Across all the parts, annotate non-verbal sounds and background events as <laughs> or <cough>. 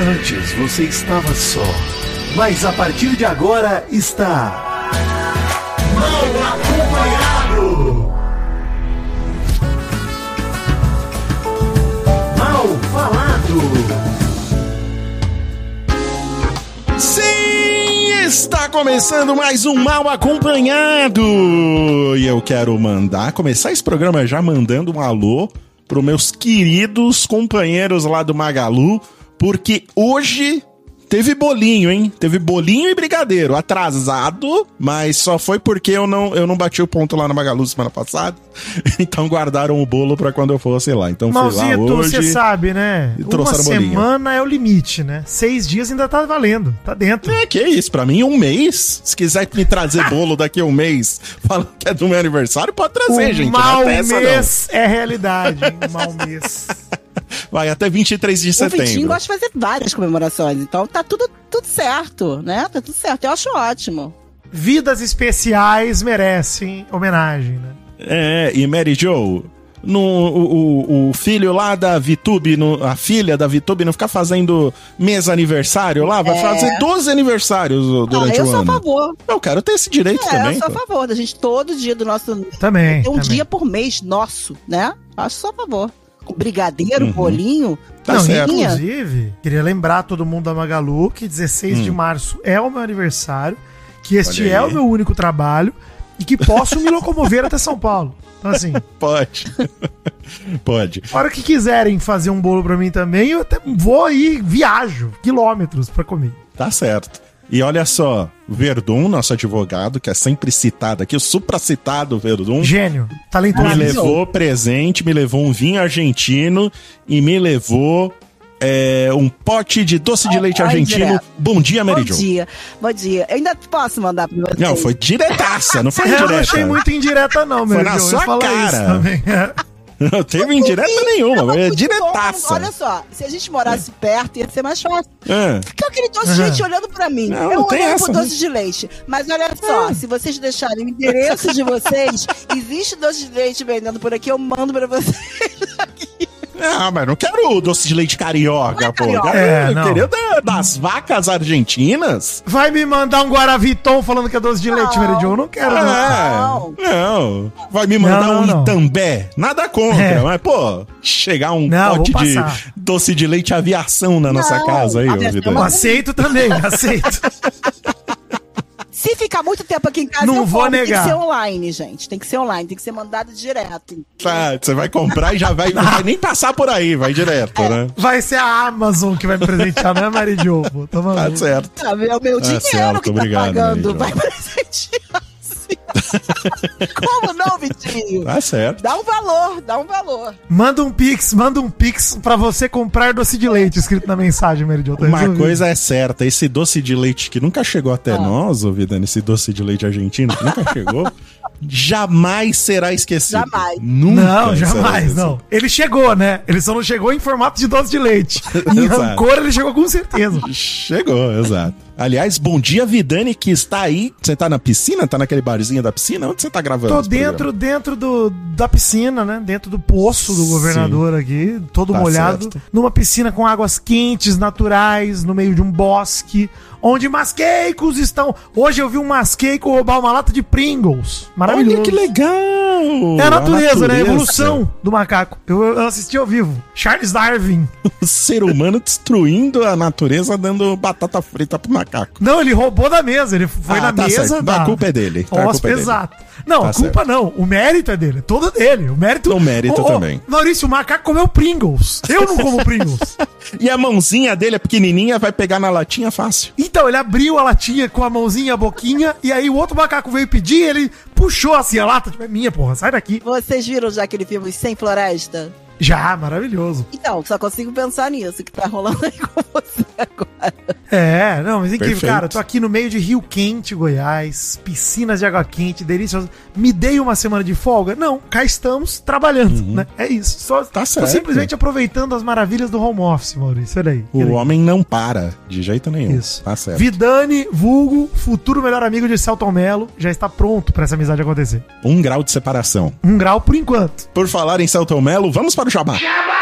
Antes você estava só, mas a partir de agora está. Mal acompanhado! Mal falado! Sim, está começando mais um Mal Acompanhado! E eu quero mandar, começar esse programa já mandando um alô para meus queridos companheiros lá do Magalu, porque hoje teve bolinho, hein? Teve bolinho e brigadeiro, atrasado, mas só foi porque eu não, eu não bati o ponto lá no Magalu semana passada. <laughs> Então guardaram o bolo para quando eu fosse lá. Então fui lá Malzito, hoje. você sabe, né? e Uma semana é o limite, né? Seis dias ainda tá valendo, tá dentro. É, que isso, pra mim um mês. Se quiser me trazer <laughs> bolo daqui a um mês, falando que é do meu aniversário, pode trazer, o gente. mal não é mês é realidade, mal mês. <laughs> Vai até 23 de O Vitinho setembro. gosta de fazer várias comemorações, então tá tudo, tudo certo, né? Tá tudo certo, eu acho ótimo. Vidas especiais merecem homenagem, né? É, e Mary Jo, no, o, o, o filho lá da Vitube, no- a filha da Vitube, não ficar fazendo mês aniversário lá, vai É. fazer 12 aniversários Ah, durante eu o sou a ano. favor. Eu quero ter esse direito É, também. eu sou a pô. favor da gente todo dia do nosso. Também. Ter um também. dia por mês nosso, né? Acho só a favor. Brigadeiro, Uhum. bolinho. Tá Não, certo. Inclusive, queria lembrar todo mundo da Magalu que 16 de março é o meu aniversário, que este Hum. É o meu único trabalho e que posso me locomover <laughs> até São Paulo. Então, assim, <laughs> Pode. <laughs> Pode. a hora que quiserem fazer um bolo pra mim também, eu até vou aí, viajo quilômetros pra comer. Tá certo. E olha só, Verdun, nosso advogado, que é sempre citado aqui, o supracitado Verdun, Gênio, me talentoso. Maravilhoso. levou presente, me levou um vinho argentino e me levou é, um pote de doce de leite argentino. Bom dia, Mary Bom dia, bom dia. Eu ainda posso mandar pra vocês? Não, foi diretaça, não foi Eu não achei muito indireta, não, meu Foi na sua cara. <laughs> Não teve indireta nenhuma, Não, é diretaça. bom. Olha só, se a gente morasse perto, ia ser mais fácil. É. Fica aquele doce de leite olhando pra mim. Não, eu não olhando essa, pro doce de leite. Mas olha só, se vocês deixarem o endereço de vocês, <laughs> existe doce de leite vendendo por aqui, eu mando pra vocês. Ah, mas não quero o doce de leite carioca, Não é pô. carioca. É, não. queria da- das vacas argentinas. Vai me mandar um Guaraviton falando que é doce de leite, Não. Eu não quero, não. É, não. Vai me mandar Não, um não. Itambé. Nada contra, É. mas, pô, chegar um Não, pote de doce de leite aviação na nossa Não, casa aí. Eu aceito também, aceito. <laughs> Se ficar muito tempo aqui em casa, Não eu vou como. negar. Tem que ser online, gente. Tem que ser online, tem que ser mandado direto. Tá, você vai comprar e já vai, não vai nem passar por aí, vai direto, É. né? Vai ser a Amazon que vai me presentear, não é Mary Jo? pô. Tá Tá certo. Ah, é o meu Ah, dinheiro certo, que tá obrigado, pagando. Vai <laughs> presentear. <laughs> Como não, Vitinho? Tá certo. Dá um valor, dá um valor. Manda um pix, manda um pix pra você comprar doce de leite escrito na mensagem. Tá Uma resolvido. coisa é certa, esse doce de leite que nunca chegou até Ah. nós, ô Vidani, esse doce de leite argentino que nunca chegou, <laughs> jamais será esquecido. Jamais. Nunca Não, jamais, não. Ele chegou, né? Ele só não chegou em formato de doce de leite. <laughs> Em rancor, ele chegou com certeza. Chegou, exato. Aliás, bom dia, Vidani, que está aí. Você tá na piscina? Tá naquele barzinho da piscina? Onde você tá gravando? Tô dentro, dentro do, da piscina, né? Dentro do poço do Sim. governador aqui, todo Tá molhado. certo. Numa piscina com águas quentes, naturais, no meio de um bosque, onde masqueicos estão. Hoje eu vi um masqueico roubar uma lata de Pringles. Maravilhoso. Olha que legal! É a natureza, né? A evolução do macaco. Eu, eu assisti ao vivo. Charles Darwin. <laughs> O ser humano destruindo a natureza, dando batata frita pro macaco. Não, ele roubou da mesa. Ele foi Ah, na tá mesa certo. A culpa é dele. Tá, a Nossa, culpa é dele. exato. Não, Tá a culpa não. O mérito é dele. É todo dele. O mérito. O mérito também. Maurício, o macaco comeu Pringles. Eu não como Pringles. <laughs> E a mãozinha dele é pequenininha, vai pegar na latinha fácil. Então, ele abriu a latinha com a mãozinha, a boquinha, e aí o outro macaco veio pedir, ele puxou assim a lata, tipo, é minha, porra, sai daqui. Vocês viram já aquele filme Sem Floresta? Já, maravilhoso. Então, só consigo pensar nisso que tá rolando aí com você agora. É, não, mas incrível, Perfeito. cara. Eu tô aqui no meio de Rio Quente, Goiás, piscinas de água quente, deliciosas. Me dei uma semana de folga? Não, cá estamos trabalhando, né? É isso. Só Uhum. Tá tô certo. simplesmente aproveitando as maravilhas do home office, Maurício. Olha aí. O Que legal. homem não para, de jeito nenhum. Isso. Tá certo. Vidani, vulgo, futuro melhor amigo de Celton Mello, já está pronto pra essa amizade acontecer. Um grau de separação. Um grau por enquanto. Por falar em Celton Mello, vamos para do jabá. Jabá!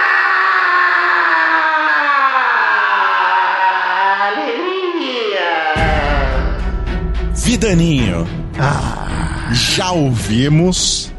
Aleluia! Vidaninho. Ah. Já ouvimos,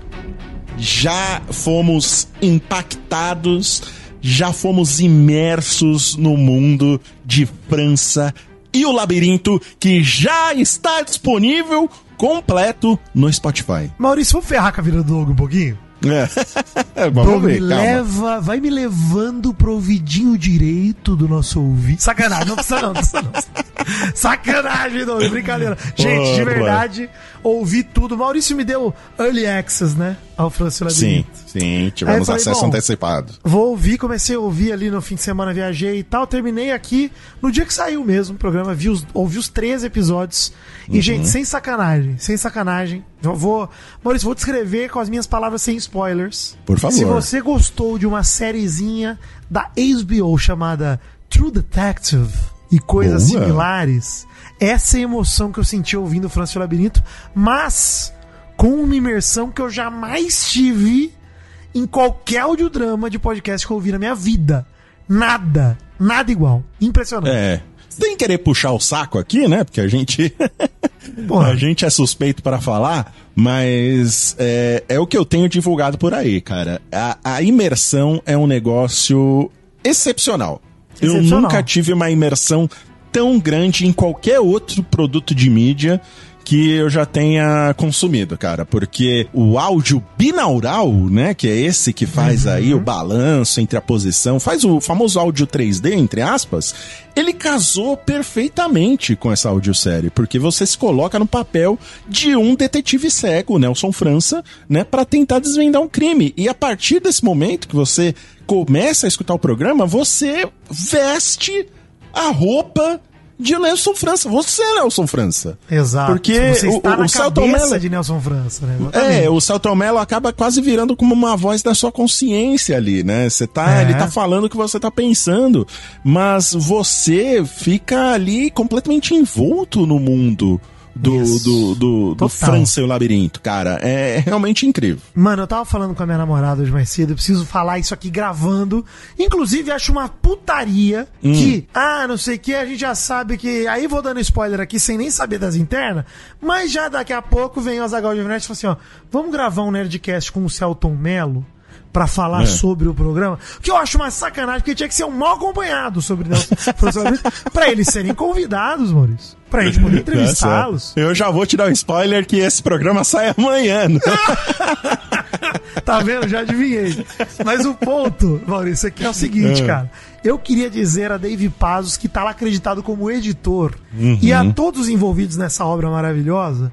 já fomos impactados, já fomos imersos no mundo de França e o labirinto que já está disponível completo no Spotify. Maurício, vamos ferrar com a vida do logo, um pouquinho? É. <laughs> Vamos me ver, calma. leva, vai me levando pro ouvidinho direito do nosso ouvido. Sacanagem, não precisa não, não precisa não. <laughs> Sacanagem, Doug, brincadeira. Gente, de Boa, verdade, ouvi tudo. Maurício me deu early access, né? Ao Francisco Sim, Labirinto. sim, eu tivemos falei, acesso antecipado. Vou ouvir, comecei a ouvir ali no fim de semana, viajei e tal. Terminei aqui no dia que saiu mesmo o programa, vi os, ouvi os 13 episódios. E, gente, sem sacanagem, sem sacanagem. Eu vou. Maurício, vou descrever com as minhas palavras sem spoilers. Por favor. Se você gostou de uma sériezinha da HBO chamada True Detective e coisas Boa. similares, essa é a emoção que eu senti ouvindo o Francisco Labirinto, mas com uma imersão que eu jamais tive em qualquer audiodrama de podcast que eu ouvi na minha vida. Nada. Nada igual. Impressionante. É. Sem querer puxar o saco aqui, né? Porque a gente. <laughs> A gente é suspeito para falar, mas é, é o que eu tenho divulgado por aí, cara. A, a imersão é um negócio excepcional. Eu nunca tive uma imersão tão grande em qualquer outro produto de mídia que eu já tenha consumido, cara, porque o áudio binaural, né, que é esse que faz aí o balanço entre a posição, faz o famoso áudio 3D, entre aspas, ele casou perfeitamente com essa audiosérie, porque você se coloca no papel de um detetive cego, Nelson França, né, para tentar desvendar um crime. E a partir desse momento que você começa a escutar o programa, você veste a roupa de Nelson França. Você é Nelson França. Exato. Porque você está o, na o Celton Mello... de Nelson França, né? Exatamente. É, o Celton Mello acaba quase virando como uma voz da sua consciência ali, né? Você tá, É. ele tá falando o que você tá pensando, mas você fica ali completamente envolto no mundo do, do, do, do. França e o Labirinto, cara. É realmente incrível. Mano, eu tava falando com a minha namorada hoje mais cedo, eu preciso falar isso aqui gravando. Inclusive, acho uma putaria Hum. que, ah, não sei o que, a gente já sabe que. Aí vou dando spoiler aqui sem nem saber das internas, mas já daqui a pouco vem o Azagal de Nerd e fala assim: ó, vamos gravar um Nerdcast com o Celton Mello pra falar É. sobre o programa. Que eu acho uma sacanagem, porque tinha que ser um mal acompanhado sobre Nelson <laughs> pra eles serem convidados, Maurício. Pra gente poder <laughs> entrevistá-los. Eu já vou te dar um spoiler que esse programa sai amanhã. né? <laughs> Tá vendo? Já adivinhei. Mas o ponto, Maurício, aqui é o seguinte, É. cara. Eu queria dizer a Dave Pazos, que tá lá acreditado como editor, Uhum. e a todos os envolvidos nessa obra maravilhosa,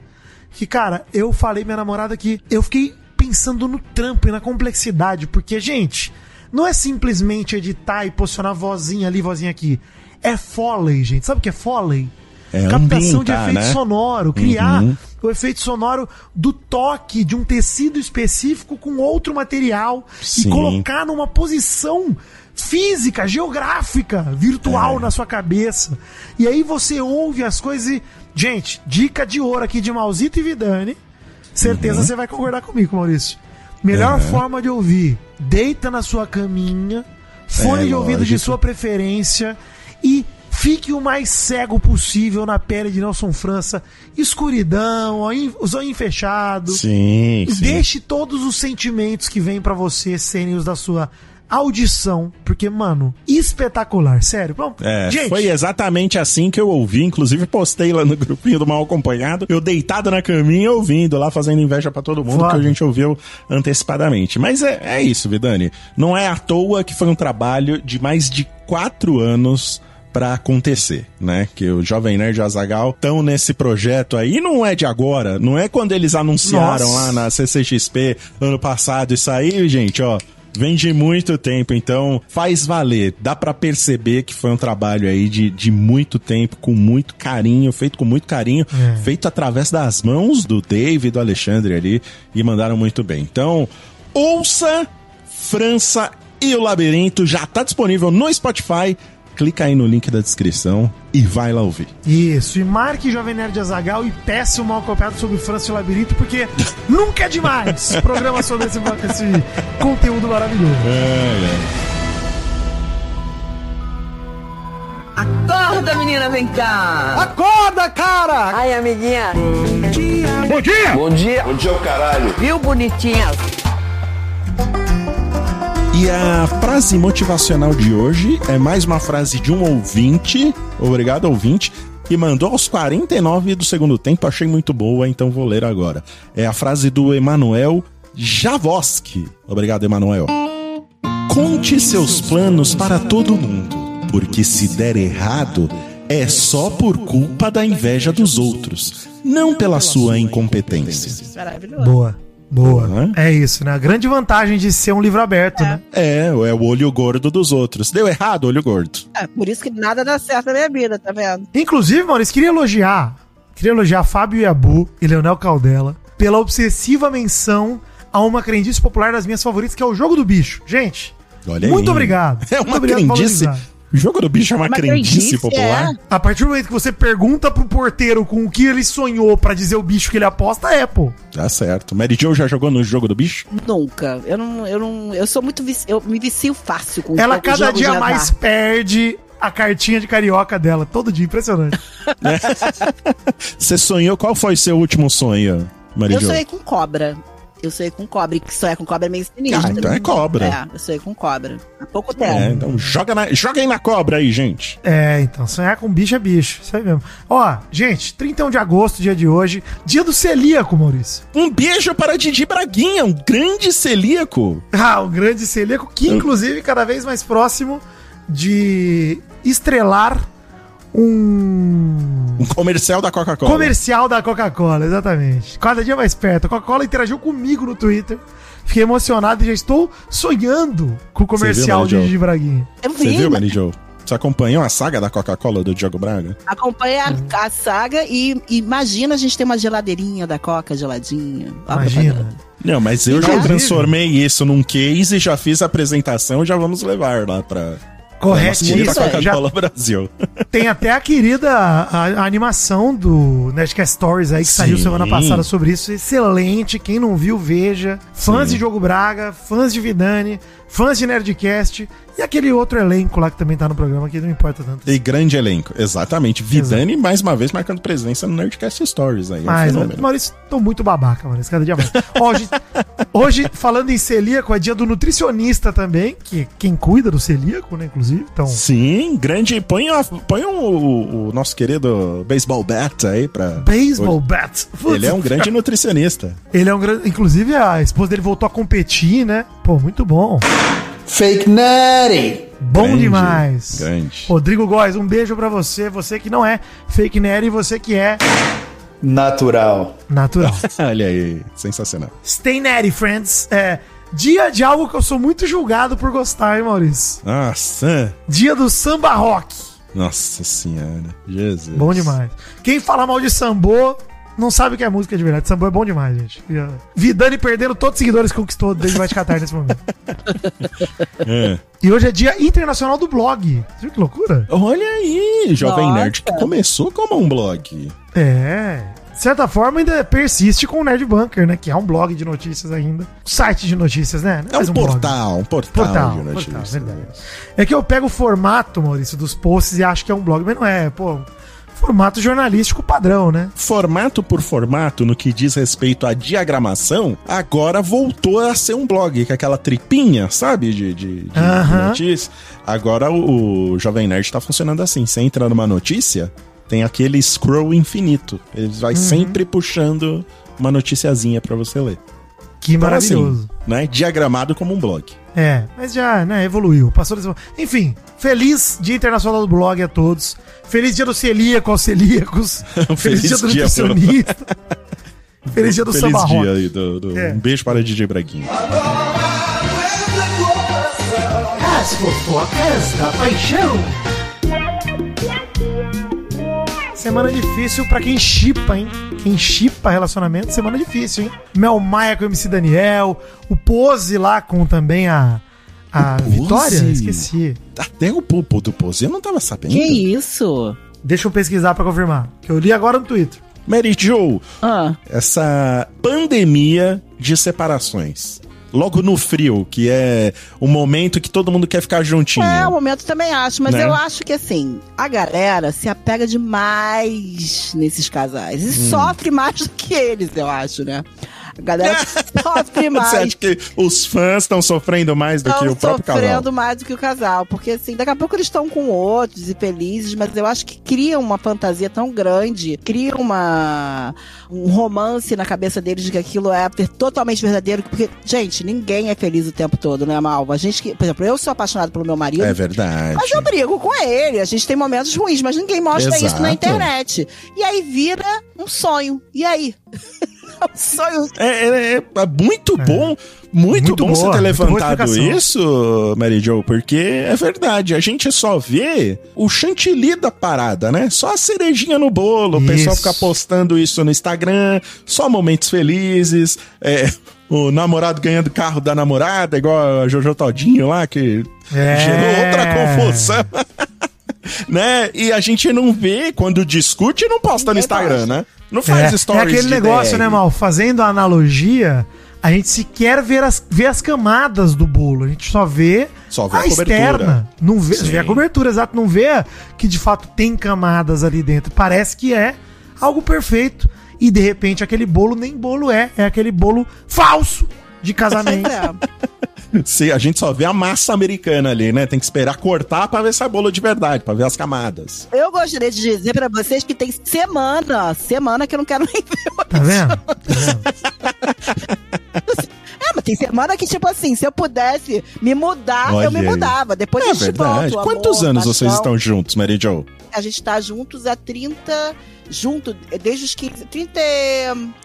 que, cara, eu falei minha namorada que eu fiquei pensando no trampo e na complexidade, porque, gente, não é simplesmente editar e posicionar vozinha ali, vozinha aqui. É Foley, gente. Sabe o que é Foley? É Captação de ambientar, efeito né? sonoro, criar Uhum. o efeito sonoro do toque de um tecido específico com outro material Sim. e colocar numa posição física, geográfica, virtual É. na sua cabeça. E aí você ouve as coisas e. Gente, dica de ouro aqui de Mauzito e Vidani. Certeza Uhum. você vai concordar comigo, Maurício. Melhor forma de ouvir: deita na sua caminha, fone É, de ouvido de lógico. sua preferência e fique o mais cego possível na pele de Nelson França. Escuridão, os olhinhos fechados. Sim, E sim. deixe todos os sentimentos que vêm pra você serem os da sua audição. Porque, mano, espetacular, sério. Bom, É, gente, foi exatamente assim que eu ouvi, inclusive postei lá no grupinho do Mal Acompanhado, eu deitado na caminha ouvindo lá, fazendo inveja pra todo mundo, Foda. que a gente ouviu antecipadamente. Mas é, é isso, Vidani. Não é à toa que foi um trabalho de mais de quatro anos pra acontecer, né? Que o Jovem Nerd e o Azagal estão nesse projeto aí, e não é de agora, não é quando eles anunciaram Nossa. lá na CCXP ano passado isso aí, gente, ó. Vem de muito tempo, então faz valer. Dá pra perceber que foi um trabalho aí de, de muito tempo, com muito carinho, feito com muito carinho, É. feito através das mãos do David e do Alexandre ali, e mandaram muito bem. Então, ouça França e o Labirinto, já tá disponível no Spotify. Clica aí no link da descrição e vai lá ouvir. Isso, e marque Jovem Nerd Azagal e peça o mal copiado sobre França e o Labirinto, porque <laughs> nunca é demais programa sobre esse, esse conteúdo maravilhoso. Acorda! Acorda, menina, vem cá. Acorda, cara! Ai, amiguinha. Bom dia! Bom dia. Bom dia, o caralho. Viu, bonitinha? E a frase motivacional de hoje é mais uma frase de um ouvinte. Obrigado, ouvinte. Que mandou aos 49 do segundo tempo, achei muito boa, então vou ler agora. É a frase do Emanuel Javoski. Obrigado, Emanuel. Conte seus planos para todo mundo, porque se der errado, é só por culpa da inveja dos outros, não pela sua incompetência. Boa, boa. Né? É isso, né? A grande vantagem de ser um livro aberto, né? É, é o olho gordo dos outros. Deu errado, olho gordo. É, por isso que nada dá certo na minha vida, tá vendo? Inclusive, Maurício, queria elogiar. Queria elogiar Fábio Yabu e Leonel Caldela pela obsessiva menção a uma crendice popular das minhas favoritas, que é o jogo do bicho. Gente, Olha muito aí. obrigado. <laughs> É Muito uma obrigado por crendice. O jogo do bicho é uma, Uma crendice, crendice, popular. é. A partir do momento que você pergunta pro porteiro com o que ele sonhou pra dizer o bicho que ele aposta, é, pô. Tá certo. Mary Jo já jogou no jogo do bicho? Nunca. Eu não, eu não, eu sou muito vici, eu me vicio fácil com Ela cada dia mais perde a cartinha de carioca dela. Todo dia, impressionante. <laughs> Você sonhou? Qual foi seu último sonho, Mary Eu sonhei com cobra. Eu sonhei com cobra. E que sonhar com cobra é meio sinistro. Ah, então é cobra. É, eu sonhei com cobra. Há pouco tempo. É, então joga, na, joga aí na cobra aí, gente. É, então, sonhar com bicho é bicho. Isso aí mesmo. Ó, gente, 31 de agosto, dia de hoje, dia do celíaco, Maurício. Um beijo para Didi Braguinha, um grande celíaco. Ah, o grande celíaco, que inclusive cada vez mais próximo de estrelar um Um comercial da Coca-Cola. comercial da Coca-Cola, exatamente. Cada dia mais perto. A Coca-Cola interagiu comigo no Twitter. Fiquei emocionado e já estou sonhando com o comercial Mary de? Didi Braguinha. Eu Você vi, viu, Mary Jo? Você acompanhou a saga da Coca-Cola do Diogo Braga? acompanha a, a saga e imagina a gente ter uma geladeirinha da Coca geladinha. Imagina. Não, mas eu já transformei isso num case, já fiz a apresentação, já vamos levar lá pra... Corretíssimo. Isso aí. Coca-Cola Brasil. <laughs> Tem até a querida a, a animação do Nerdcast Stories aí que saiu Sim. semana passada sobre isso. Excelente. Quem não viu, veja. Fãs Sim. de Jogo Braga, fãs de Vidani, fãs de Nerdcast e aquele outro elenco lá que também tá no programa que não importa tanto. E grande elenco, exatamente. Vidani, mais uma vez, marcando presença no Nerdcast Stories aí. é um Mas, fenômeno. Maurício, tô muito babaca, Maurício, cada dia mais. <laughs> hoje, hoje, falando em celíaco, é dia do nutricionista também, que quem cuida do celíaco, né, inclusive. Então, Sim, grande. Põe, a- põe o, o- o nosso querido Baseball Bat aí pra. baseball bat. Ele é um grande nutricionista. Ele é um grande. Inclusive, a esposa dele voltou a competir, né? Pô, muito bom. Fake Nutty. Bom Grande, demais. grande. Rodrigo Góes, um beijo pra você. Você que não é fake nerd e você que é Natural. natural. <laughs> Olha aí, sensacional. Stay nerdy, friends. É dia de algo que eu sou muito julgado por gostar, hein, Maurício? Nossa, Dia do samba rock. nossa senhora, Jesus. Bom demais. Quem fala mal de sambô não sabe o que é música de verdade. Sambô é bom demais, gente. E, Vidani perdendo todos os seguidores que conquistou desde Vai de Catar nesse momento. <laughs> É. E hoje é dia internacional do blog. Você viu que loucura? Olha aí, Jovem Nossa. Nerd, que começou como um blog. É. De certa forma, ainda persiste com o Nerd Bunker, né? Que é um blog de notícias ainda. Site de notícias, né? Não É mais um, blog. portal, um portal, Portal, de portal, notícias. verdade. É que eu pego o formato, Maurício, dos posts e acho que é um blog, mas não é, pô. Formato jornalístico padrão, né? Formato por formato, no que diz respeito à diagramação, agora voltou a ser um blog, que é aquela tripinha, sabe? De, de, de- de Aham. notícia. Agora o, o Jovem Nerd tá funcionando assim. Você entra numa notícia, tem aquele scroll infinito. Ele vai Uhum. sempre puxando uma noticiazinha pra você ler. Que Então, maravilhoso. assim, né? Diagramado como um blog. É, mas já, né, evoluiu. Passou desse... Enfim, feliz Dia Internacional do Blog a todos. Feliz Dia do Celíaco aos celíacos. <laughs> Feliz, feliz Dia do dia pro- Nutricionista. <laughs> feliz Dia do Feliz Samba dia aí. Do, do- É. Um beijo para DJ Braguinho. As fofocas da paixão. Semana difícil pra quem chipa, hein? Quem chipa relacionamento, semana difícil, hein? Mel Maia com o MC Daniel, o Pose lá com também a, a? Vitória? Esqueci. Até o pupo do Pose eu não tava sabendo. Que isso? Deixa eu pesquisar pra confirmar, que eu li agora no Twitter. Mary Jo, Ah, essa pandemia de separações. Logo no frio, que é o momento que todo mundo quer ficar juntinho. É, o momento também acho, mas Né? eu acho que assim, a galera se apega demais nesses casais. E Hum. sofre mais do que eles, eu acho, né? A galera <laughs> <laughs> sofre mais. Você acha que os fãs estão sofrendo mais do que Estão o próprio casal? sofrendo mais do que o casal. Porque, assim, daqui a pouco eles estão com outros e felizes, mas eu acho que cria uma fantasia tão grande, cria uma, um romance na cabeça deles de que aquilo é totalmente verdadeiro. Porque, gente, ninguém é feliz o tempo todo, né, Malva? A gente que, por exemplo, eu sou apaixonado pelo meu marido. É verdade. Mas eu brigo com ele, a gente tem momentos ruins, mas ninguém mostra isso na Exato. internet. E aí vira um sonho. E aí? <laughs> sonho. É, é- é muito bom, muito, Muito bom você boa, ter muito boa levantado isso, Mary Jo, porque é verdade, a gente só vê o chantilly da parada, né? Só a cerejinha no bolo, o pessoal Isso. fica postando isso no Instagram, só momentos felizes, é, o namorado ganhando carro da namorada, igual a Jojo Todinho lá, que É. gerou outra confusão. <laughs> <laughs> né? E a gente não vê, quando discute, não posta no Instagram, né? Não faz É, é stories aquele de negócio, DR. né, Mal? Fazendo a analogia, a gente sequer vê as, vê as camadas do bolo. A gente só vê, Só vê a cobertura. externa. Não vê, vê a cobertura, exato. Não vê que de fato tem camadas ali dentro. Parece que é algo perfeito. E de repente aquele bolo nem bolo é. É aquele bolo falso de <laughs> casamento. Se a gente só vê a massa americana ali, né? Tem que esperar cortar pra ver se é bolo de verdade, pra ver as camadas. Eu gostaria de dizer pra vocês que tem semana, semana que eu não quero nem ver. o- Tá vendo? Tá vendo? <laughs> É, mas tem semana que, tipo assim, se eu pudesse me mudar, Olha eu me aí. mudava. Depois é a gente verdade. volta. Quantos amor, anos vocês paixão. estão juntos, Mary Jo? A gente tá juntos há 30. Junto, desde os 15. 30,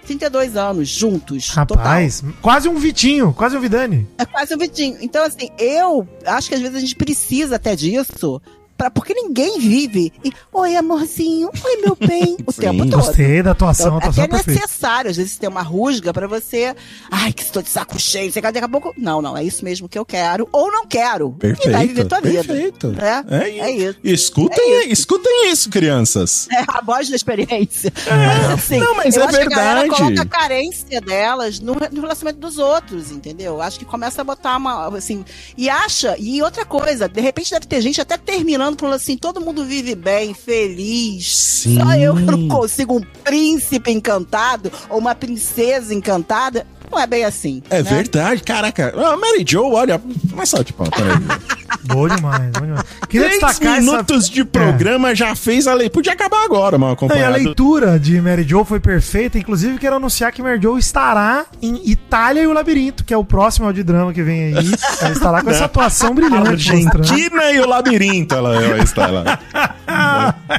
32 anos juntos. Total. Rapaz, quase um Vitinho, quase um Vidani. É quase um Vitinho. Então, assim, eu acho que às vezes a gente precisa até disso. Pra, porque ninguém vive. E, Oi, amorzinho. Oi, meu bem. O <laughs> Sim. tempo todo. Gostei da atuação, a Então, atuação até é perfeita. necessário, às vezes, ter uma rusga pra você. Ai, que estou de saco cheio. Você quer daqui a pouco. Não, não, é isso mesmo que eu quero. Ou não quero. Perfeito. E vai viver tua vida. perfeito. É, É, é isso. Escutem, escutem isso, crianças. <laughs> É a voz da experiência. É. Mas, assim, Não, mas eu é acho que a galera verdade. coloca a carência delas no, no relacionamento dos outros, entendeu? Eu Acho que começa a botar uma, assim, e acha, e outra coisa, de repente deve ter gente até terminando falando assim, todo mundo vive bem, feliz, Sim. só eu que não consigo um príncipe encantado ou uma princesa encantada. Não é bem assim. É né? verdade, caraca. A Mary Jo, olha, mas só de pau, peraí. <laughs> Bom demais, bom demais. Queria Três destacar essa... minutos de programa já fez a lei. Podia acabar agora, mal Não, e a acompanhado. leitura de Mary Jo foi perfeita. Inclusive, quero anunciar que Mary Jo estará em Itália e o Labirinto, que é o próximo audiodrama que vem aí. <laughs> Ela estará com essa atuação brilhante. mostrando. Argentina e o labirinto, ela ela está lá.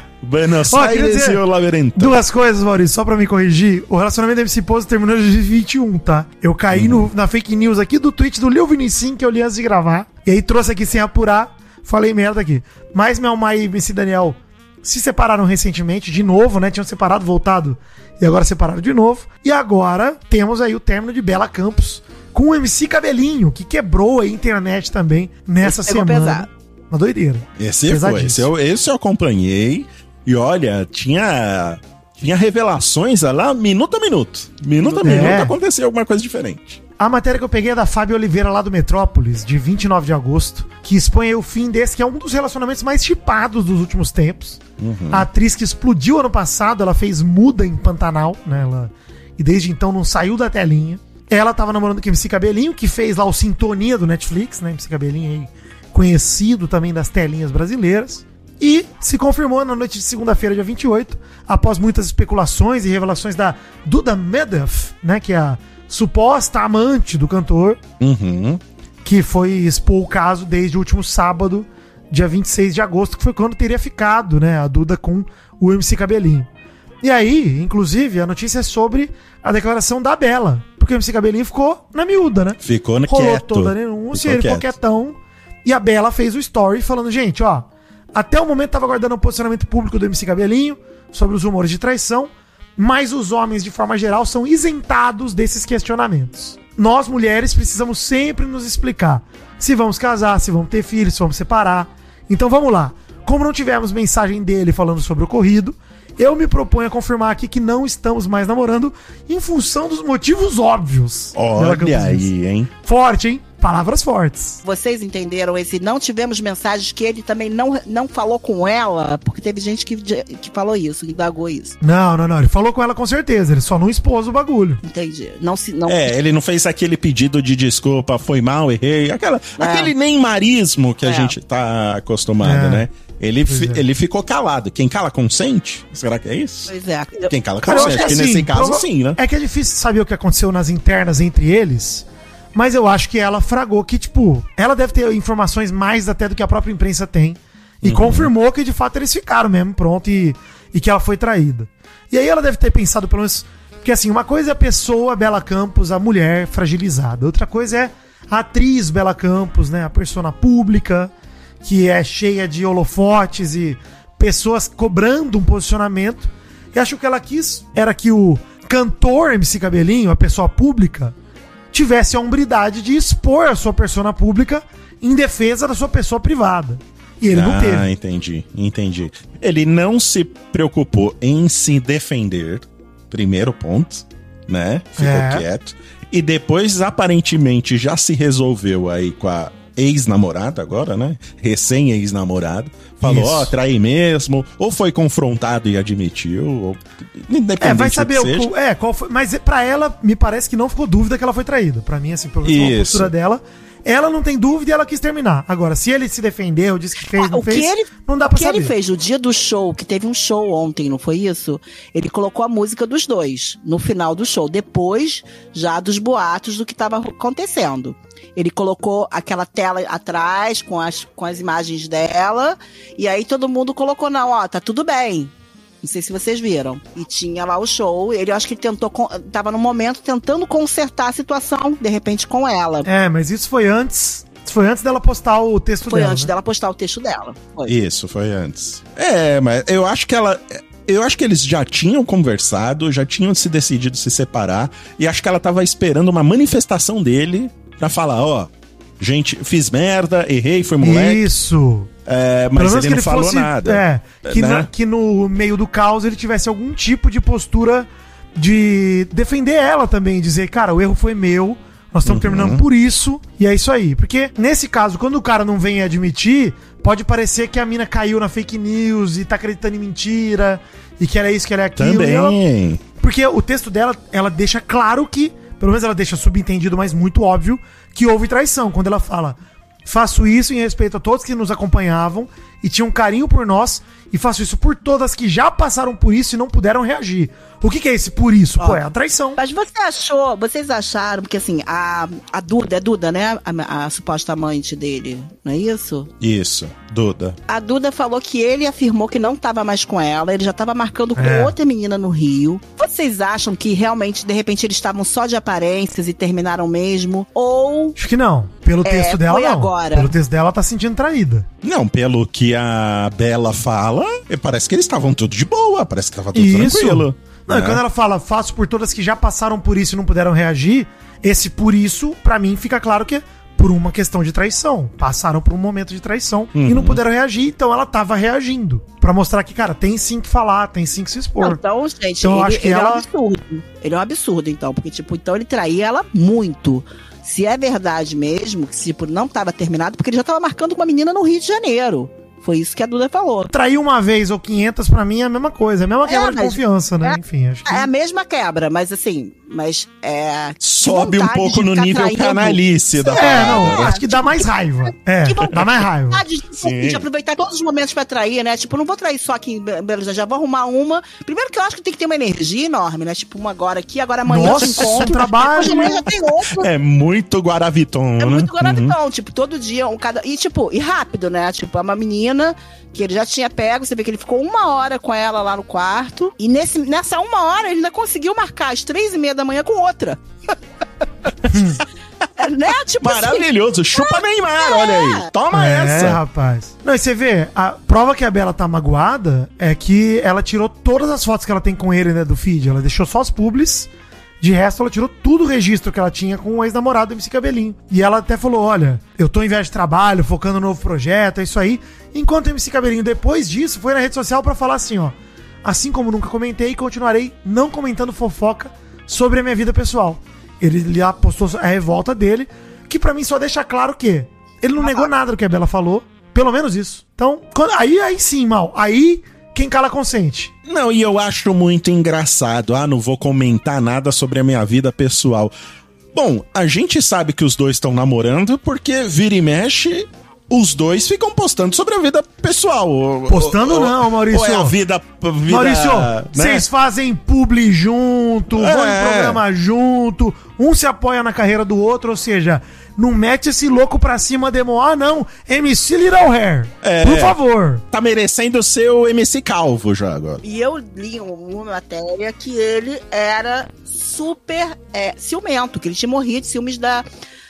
<laughs> Buenos queria Aires dizer- e o labirinto. Duas coisas, Maurício, só pra me corrigir. O relacionamento da MC Pose terminou em 2021, tá? Eu caí no- na fake news aqui do tweet do Lil Vinicim, que eu li antes de gravar. E aí trouxe aqui sem apurar. Falei merda aqui. Mas Mai e MC Daniel se separaram recentemente, de novo, né? Tinham separado, voltado. E agora separaram de novo. E agora temos aí o término de Bela Campos com o MC Cabelinho, que quebrou a internet também nessa Pegou semana. pesado. Uma doideira. Esse foi, esse eu, esse eu acompanhei. E olha, tinha, tinha revelações lá minuto a minuto. Minuto a É. minuto acontecia alguma coisa diferente. A matéria que eu peguei é da Fábio Oliveira, lá do Metrópolis, de 29 de agosto, que expõe aí o fim desse, que é um dos relacionamentos mais chipados dos últimos tempos. A atriz que explodiu ano passado, ela fez muda em Pantanal, né? Ela, e desde então não saiu da telinha. Ela tava namorando com o MC Cabelinho, que fez lá o Sintonia do Netflix, né? MC Cabelinho aí, conhecido também das telinhas brasileiras. E se confirmou na noite de segunda-feira, dia 28, após muitas especulações e revelações da Duda Medef, né? Que é a suposta amante do cantor, Uhum. que foi expor o caso desde o último sábado, dia 26 de agosto, que foi quando teria ficado, né, a Duda com o MC Cabelinho. E aí, inclusive, a notícia é sobre a declaração da Bela, porque o MC Cabelinho ficou na miúda, né? Ficou no Rolou quieto. toda a denúncia, Ficou ele ficou quietão. E a Bela fez o story falando, gente, ó, até o momento tava guardando o posicionamento público do MC Cabelinho sobre os rumores de traição, mas os homens, de forma geral, são isentados desses questionamentos. Nós, mulheres, precisamos sempre nos explicar se vamos casar, se vamos ter filhos, se vamos separar. Então vamos lá. Como não tivemos mensagem dele falando sobre o ocorrido, eu me proponho a confirmar aqui que não estamos mais namorando em função dos motivos óbvios. Olha aí, hein? Forte, hein? Palavras fortes. Vocês entenderam esse não tivemos mensagens que ele também não, não falou com ela? Porque teve gente que, que falou isso, que indagou isso. Não, não, não. Ele falou com ela com certeza. Ele só não expôs o bagulho. Entendi. Não se. Não, É, ele não fez aquele pedido de desculpa, foi mal, errei. Aquela, É. Aquele neymarismo que a É. gente tá acostumado, É. né? Ele, fi- é. ele ficou calado. Quem cala consente? Será que é isso? Pois é. Quem cala Cara, consente, que que assim, nesse caso prova- sim, né? É que é difícil saber o que aconteceu nas internas entre eles. Mas eu acho que ela fragou que, tipo, ela deve ter informações mais até do que a própria imprensa tem. E Uhum. confirmou que de fato eles ficaram mesmo, pronto, e, e que ela foi traída. E aí ela deve ter pensado, pelo menos. Porque assim, uma coisa é a pessoa Bela Campos, a mulher fragilizada. Outra coisa é a atriz Bela Campos, né? A persona pública, que é cheia de holofotes e pessoas cobrando um posicionamento. E acho que o que ela quis era que o cantor MC Cabelinho, a pessoa pública, tivesse a hombridade de expor a sua persona pública em defesa da sua pessoa privada. E ele não ah, teve. entendi, entendi. Ele não se preocupou em se defender, primeiro ponto, né? Ficou É. quieto. E depois, aparentemente, já se resolveu aí com a ex-namorada agora, né? Recém-ex-namorado. Falou, ó, traí mesmo. Ou foi confrontado e admitiu. Ou... Independente É, vai do saber que o, seja. o- é, qual foi, mas pra ela me parece que não ficou dúvida que ela foi traída. Pra mim assim, pelo menos a postura dela, ela não tem dúvida e ela quis terminar. Agora, se ele se defendeu, disse que fez, Ah, não o que fez, ele- não dá O pra que saber. ele fez no dia do show, que teve um show ontem, não foi isso? Ele colocou a música dos dois no final do show, depois já dos boatos do que estava acontecendo. Ele colocou aquela tela atrás com as, com as imagens dela, e aí todo mundo colocou, não, ó, tá tudo bem. Não sei se vocês viram. E tinha lá o show. Ele, eu acho que ele tentou. Tava no momento tentando consertar a situação, de repente, com ela. É, mas isso foi antes. Isso foi antes dela postar o texto Foi dela. antes né? dela postar o texto dela. Foi. Isso, foi antes. É, mas eu acho que ela. Eu acho que eles já tinham conversado, já tinham se decidido se separar, e acho que ela tava esperando uma manifestação dele pra falar, ó, gente, fiz merda, errei, foi moleque, Isso. é, mas ele não falou nada. É, que, né? na- que no meio do caos ele tivesse algum tipo de postura de defender ela também, dizer, cara, o erro foi meu, nós estamos Uhum. terminando por isso, e é isso aí. Porque nesse caso, quando o cara não vem admitir, pode parecer que a mina caiu na fake news e tá acreditando em mentira, e que ela é isso, que ela é aquilo. e ela- Também. porque o texto dela, ela deixa claro que, pelo menos ela deixa subentendido, mas muito óbvio, que houve traição. Quando ela fala, faço isso em respeito a todos que nos acompanhavam e tinham carinho por nós, e faço isso por todas que já passaram por isso e não puderam reagir. O que, que é esse por isso? Pô, é a traição. Mas você achou, vocês acharam, porque assim, a, a Duda, é Duda, né? A, a suposta amante dele, não é isso? Isso, Duda. A Duda falou que ele afirmou que não estava mais com ela, ele já estava marcando com É. outra menina no Rio. Vocês acham que realmente, de repente, eles estavam só de aparências e terminaram mesmo? Ou. Acho que não. Pelo É, texto dela, foi não. agora. Pelo texto dela, ela tá se sentindo traída. Não, pelo que a Bela fala, parece que eles estavam tudo de boa, parece que tava tudo Isso. tranquilo. Não, e né? quando ela fala, faço por todas que já passaram por isso e não puderam reagir, esse por isso, pra mim, fica claro que é por uma questão de traição. Passaram por um momento de traição e Uhum. não puderam reagir, então ela tava reagindo. Pra mostrar que, cara, tem sim que falar, tem sim que se expor. Então, gente, Então, ele, acho que ele é um ela- absurdo. Ele é um absurdo, então. Porque, tipo, então ele traía ela muito. Se é verdade mesmo, que, tipo, não estava terminado, porque ele já estava marcando com uma menina no Rio de Janeiro. Foi isso que a Duda falou. Trair uma vez ou 500, pra mim, é a mesma coisa. É a mesma quebra de mas- confiança, né? é- Enfim, acho que... É a mesma quebra, mas assim, mas é. Sobe um pouco no nível traindo. canalice da É, não, parada. acho que dá mais raiva. É, Que dá mais raiva. de, de aproveitar todos os momentos pra trair, né? Tipo, não vou trair só aqui em Be- Belo Horizonte, já vou arrumar uma. Primeiro que eu acho que tem que ter uma energia enorme, né? Tipo, uma agora aqui, agora amanhã Nossa, eu te encontro. um trabalho. Hoje amanhã já tem outro. É muito Guaraviton, É né? muito Uhum. Guaravitão, tipo, todo dia, um cada. E, tipo, e rápido, né? Tipo, é uma menina que ele já tinha pego, você vê que ele ficou uma hora com ela lá no quarto. E nesse, nessa uma hora ele ainda conseguiu marcar às três e meia da manhã com outra. <laughs> É, né? Tipo assim, Maravilhoso, chupa Neymar, olha aí. Toma é, essa. rapaz. Não, e você vê, a prova que a Bela tá magoada é que ela tirou todas as fotos que ela tem com ele, né, do feed. Ela deixou só as publis De resto, ela tirou tudo o registro que ela tinha com o ex-namorado do MC Cabelinho. E ela até falou: olha, eu tô em viagem de trabalho, focando no novo projeto, é isso aí. Enquanto o MC Cabelinho, depois disso, foi na rede social pra falar assim, ó. Assim como nunca comentei, continuarei não comentando fofoca sobre a minha vida pessoal. Ele lá postou a revolta dele, que pra mim só deixa claro que ele não negou nada do que a Bela falou, pelo menos isso. Então, quando- aí, aí sim, mal. Aí, quem cala consente. Não, e eu acho muito engraçado. Ah, não vou comentar nada sobre a minha vida pessoal. Bom, a gente sabe que os dois estão namorando porque vira e mexe. Os dois ficam postando sobre a vida pessoal. Postando não, Maurício. Ou é a vida. vida Maurício, né? vocês fazem publi junto, vão em É. programa junto, um se apoia na carreira do outro, ou seja, não mete esse louco pra cima, demo. Ah, não, MC Little Hair. É. Por favor. Tá merecendo ser o MC Calvo já agora. E eu li uma matéria que ele era super é, ciumento, que ele tinha morrido de ciúmes da,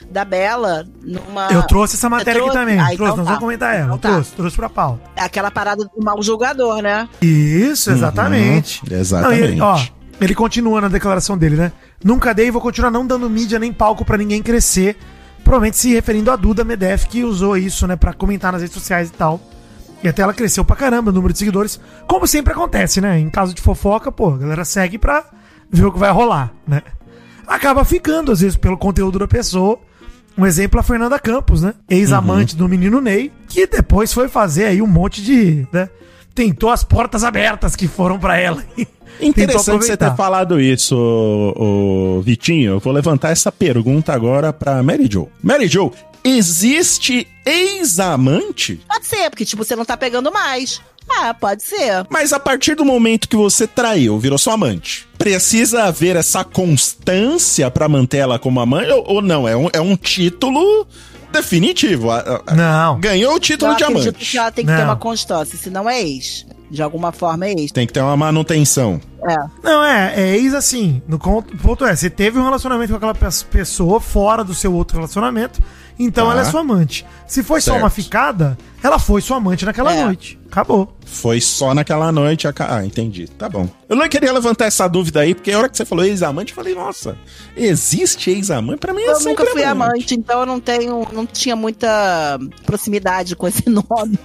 da Bela numa. Eu trouxe essa matéria Você aqui trouxe? também. Ah, trouxe, então nós tá. vamos comentar ela. Então Eu tá. trouxe, trouxe pra pauta. Aquela parada do mal julgador, né? Isso, exatamente. Uhum, exatamente. Não, ele, ó, ele continua na declaração dele, né? Nunca dei e vou continuar não dando mídia nem palco pra ninguém crescer. Provavelmente se referindo a Duda Medef, que usou isso, né, pra comentar nas redes sociais e tal. E até ela cresceu pra caramba o número de seguidores. Como sempre acontece, né? Em caso de fofoca, pô, a galera segue pra ver o que vai rolar, né? Acaba ficando, às vezes, pelo conteúdo da pessoa. Um exemplo é a Fernanda Campos, né? Ex-amante do menino Ney, que depois foi fazer aí um monte de. né? Tentou as portas abertas que foram pra ela. <laughs> Interessante você ter falado isso, ô, ô, Vitinho. Eu vou levantar essa pergunta agora pra Mary Jo. Mary Jo, existe ex-amante? Pode ser, porque, tipo, você não tá pegando mais. Ah, pode ser. Mas a partir do momento que você traiu, virou sua amante, precisa haver essa constância pra manter ela como amante ou, ou não? É um, é um título definitivo. Não. Ganhou o Eu título de amante. que ela tem que ter Não. uma constância, senão é ex. De alguma forma é ex. Tem que ter uma manutenção. É. Não, é, é ex assim. No ponto é, você teve um relacionamento com aquela pe- pessoa fora do seu outro relacionamento, então Tá. ela é sua amante. Se foi só Certo. uma ficada, ela foi sua amante naquela É. noite. Acabou. Foi só naquela noite. Ah, entendi. Tá bom. Eu não queria levantar essa dúvida aí, porque a hora que você falou ex-amante, eu falei, nossa, existe ex-amante? Pra mim é Eu nunca fui amante, então eu não tenho, não tinha muita proximidade com esse <laughs> nome.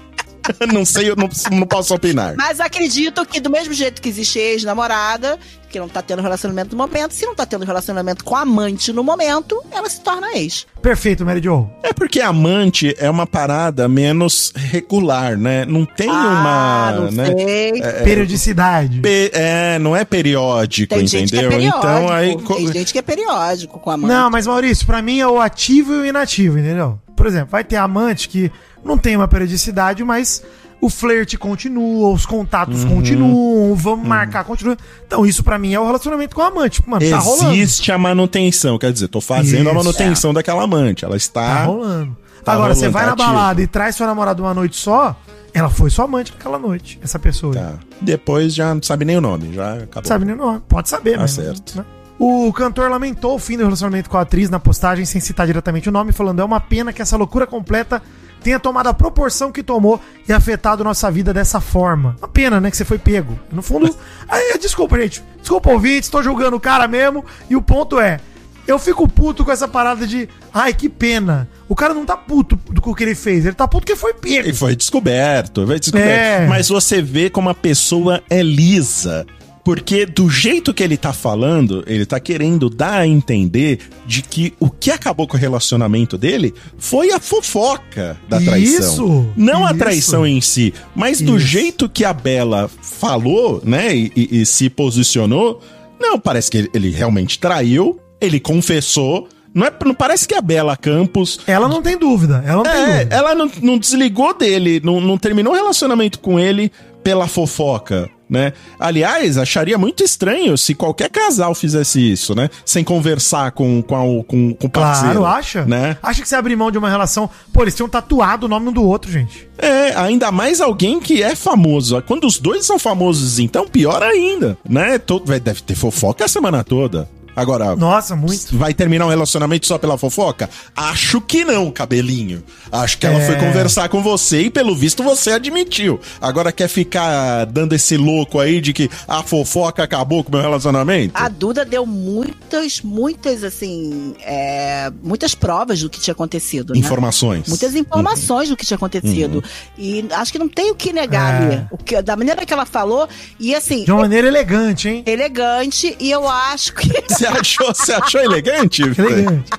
<laughs> não sei, eu não, não posso opinar. Mas acredito que do mesmo jeito que existe ex-namorada, que não tá tendo relacionamento no momento, se não tá tendo relacionamento com a amante no momento, ela se torna ex. Perfeito, Mary Jo. É porque amante é uma parada menos regular, né? Não tem ah, uma. não né? sei. Periodicidade. Pe- é, não é periódico, Tem gente que é entendeu? periódico. então aí. Tem gente que é periódico com a amante. Não, mas Maurício, pra mim é o ativo e o inativo, entendeu? Por exemplo, vai ter amante que não tem uma periodicidade, mas o flerte continua, os contatos Uhum. continuam, vamos marcar, continua. Então, isso pra mim é o relacionamento com a amante. Tipo, Mano, tá rolando. Existe a manutenção, quer dizer, tô fazendo a Isso. manutenção daquela amante. Ela Tá está. rolando. tá Agora, você rolando, vai tá na ativo. balada e traz sua namorada uma noite só, ela foi sua amante naquela noite, essa pessoa. aí. Tá. Depois já não sabe nem o nome, já acabou. Sabe nem o nome. Pode saber, Tá mas. certo. né? O cantor lamentou o fim do relacionamento com a atriz na postagem, sem citar diretamente o nome, falando: é uma pena que essa loucura completa tenha tomado a proporção que tomou e afetado nossa vida dessa forma. Uma pena, né? Que você foi pego. No fundo. <laughs> Aí, desculpa, gente. Desculpa, ouvintes, tô julgando o cara mesmo. E o ponto é. Eu fico puto com essa parada de. Ai, que pena. O cara não tá puto do que ele fez. Ele tá puto porque foi pego. E foi descoberto, foi descoberto. É. Mas você vê como a pessoa é lisa. Porque do jeito que ele tá falando, ele tá querendo dar a entender de que o que acabou com o relacionamento dele foi a fofoca da traição. Isso, Não a isso. traição em si, mas do Isso. jeito que a Bela falou, né, e, e- e se posicionou, não, parece que ele, ele realmente traiu, ele confessou. Não, é, não parece que a Bela Campos Ela não tem dúvida. Ela não tem é, dúvida. ela não, não desligou dele, não, não terminou o relacionamento com ele pela fofoca, né? Aliás, acharia muito estranho se qualquer casal fizesse isso, né? Sem conversar com, com, com, com o parceiro. Claro, acha? Né? Acha que você abrir mão de uma relação. Pô, eles tinham tatuado o nome um do outro, gente. É, ainda mais alguém que é famoso. Quando os dois são famosos, então, pior ainda, né? Todo, deve ter fofoca a semana toda. Agora, Nossa, muito. vai terminar um relacionamento só pela fofoca? Acho que não, cabelinho. Acho que ela É. foi conversar com você e, pelo visto, você admitiu. Agora quer ficar dando esse louco aí de que a fofoca acabou com o meu relacionamento? A Duda deu muitas, muitas, assim, é, muitas provas do que tinha acontecido, né? Informações. Muitas informações do que tinha acontecido. E acho que não tem o que negar É. ali. O que, da maneira que ela falou, e assim, De uma maneira elegante, hein? elegante, e eu acho que. Você achou, você achou elegante? Elegante.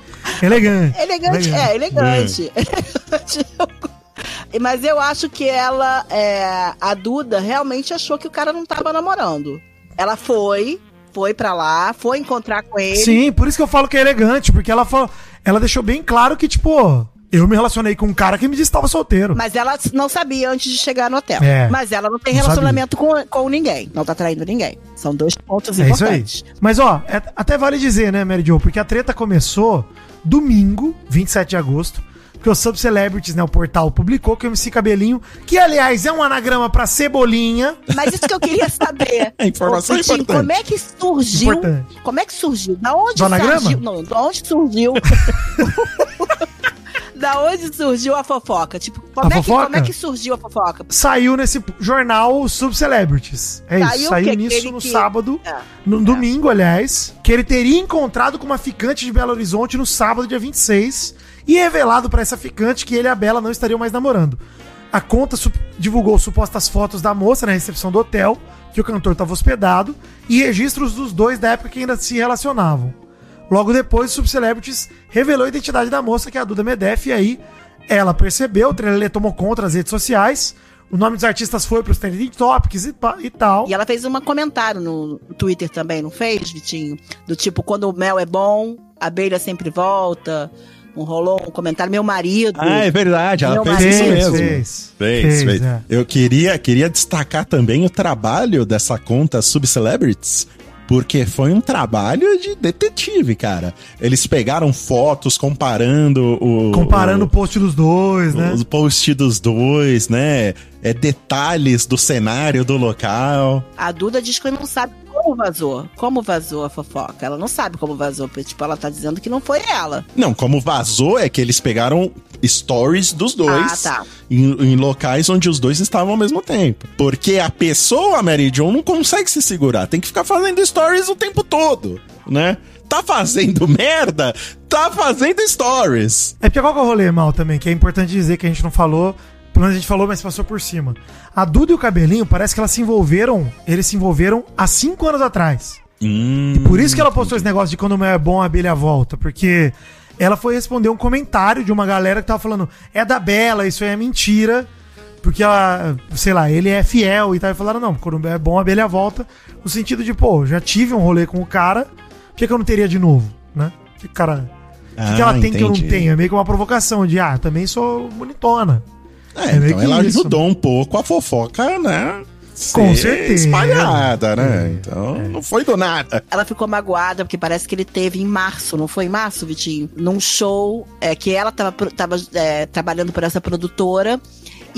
Elegante. Elegante, é, elegante. Elegante. <laughs> Mas eu acho que ela, é, a Duda, realmente achou que o cara não tava namorando. Ela foi, foi pra lá, foi encontrar com ele. Sim, por isso que eu falo que é elegante, porque ela falou, ela deixou bem claro que, tipo, eu me relacionei com um cara que me disse que estava solteiro. Mas ela não sabia antes de chegar no hotel. É. Mas ela não tem Não relacionamento com, com ninguém. Não tá traindo ninguém. São dois pontos É importantes. Mas, ó, é- até vale dizer, né, Mary Jo, porque a treta começou domingo, 27 de agosto, porque o Sub Celebrities, né, o portal, publicou que o MC Cabelinho, que aliás é um anagrama pra cebolinha, Mas isso que eu queria saber. <laughs> É informação Ô, importante. Como é que surgiu? Importante. Como é que surgiu? Da onde Do anagrama? surgiu? Não, da onde surgiu? <laughs> da onde surgiu a fofoca? Tipo, como, A é, que, fofoca? como é que surgiu a fofoca? saiu nesse jornal Sub Celebrities. É isso, Saiu o saiu nisso no que- sábado, É. no domingo, aliás, que ele teria encontrado com uma ficante de Belo Horizonte no sábado, dia 26, e revelado pra essa ficante que ele e a Bela não estariam mais namorando. A conta divulgou supostas fotos da moça na recepção do hotel, que o cantor estava hospedado, e registros dos dois da época que ainda se relacionavam. Logo depois, o Subcelebrities revelou a identidade da moça, que é a Duda Medef, e aí ela percebeu, o trailer tomou conta das redes sociais, o nome dos artistas foi para os trending topics e, e tal. E ela fez um comentário no Twitter também, não fez, Vitinho? Do tipo, quando o mel é bom, a abelha sempre volta. Não rolou um comentário. Meu marido. Ah, é verdade, ela fez marido. isso mesmo. fez. Fez, Fez, fez. é. Eu queria, queria destacar também o trabalho dessa conta Subcelebrities, porque foi um trabalho de detetive, cara. Eles pegaram fotos comparando o. Comparando o o, post dos dois, né? os posts dos dois, né? É, detalhes do cenário do local. A Duda diz que não sabe como vazou. Como vazou a fofoca. Ela não sabe como vazou. porque, Tipo, ela tá dizendo que não foi ela. Não, como vazou é que eles pegaram stories dos dois Ah, tá. em, em locais onde os dois estavam ao mesmo tempo. Porque a pessoa, Mary Jo, não consegue se segurar. Tem que ficar fazendo stories o tempo todo, né? Tá fazendo <laughs> merda? Tá fazendo stories. É porque qual que é o rolê, Mal, também, que é importante dizer que a gente não falou, pelo menos a gente falou, mas passou por cima. A Duda e o Cabelinho, parece que elas se envolveram, eles se envolveram há cinco anos atrás. Hum, E por isso que ela postou esse negócio de quando é bom, a abelha volta. Porque ela foi responder um comentário de uma galera que tava falando, é da Bela, isso aí é mentira. Porque ela, sei lá, ele é fiel e tal. E falaram, não, quando é bom, a abelha volta. No sentido de, pô, já tive um rolê com o cara, por que, que eu não teria de novo, né? Que cara. O que, que ela Ah, tem que eu não entendi. tenho? É meio que uma provocação de, ah, também sou bonitona. É, é então que ela isso. ajudou um pouco a fofoca, né? Com ser certeza. Espalhada, né? É, Então não foi do nada. Ela ficou magoada porque parece que ele teve em março, não foi em março, Vitinho? Num show é, que ela tava, pro- tava é, trabalhando por essa produtora.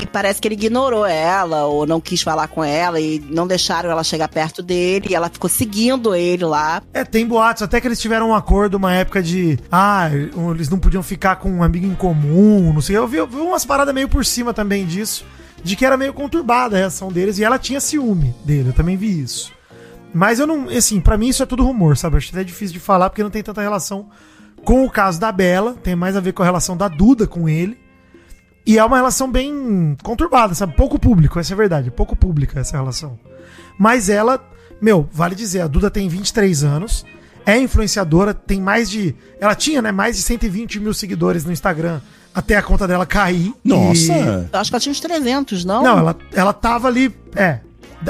E parece que ele ignorou ela, ou não quis falar com ela, e não deixaram ela chegar perto dele, e ela ficou seguindo ele lá. É, tem boatos, até que eles tiveram um acordo uma época de. Ah, eles não podiam ficar com um amigo em comum, não sei. Eu vi, eu vi umas paradas meio por cima também disso, de que era meio conturbada a reação deles e ela tinha ciúme dele, eu também vi isso. Mas eu não. Assim, pra mim isso é tudo rumor, sabe? Acho até difícil de falar porque não tem tanta relação com o caso da Bela, tem mais a ver com a relação da Duda com ele. E é uma relação bem conturbada, sabe? Pouco público, essa é a verdade. Pouco pública essa relação. Mas ela, meu, vale dizer, a Duda tem 23 anos, é influenciadora, tem mais de. Ela tinha, né? Mais de 120 mil seguidores no Instagram até a conta dela cair. Nossa! E- Eu acho que ela tinha uns 300, não? Não, ela, ela tava ali. É.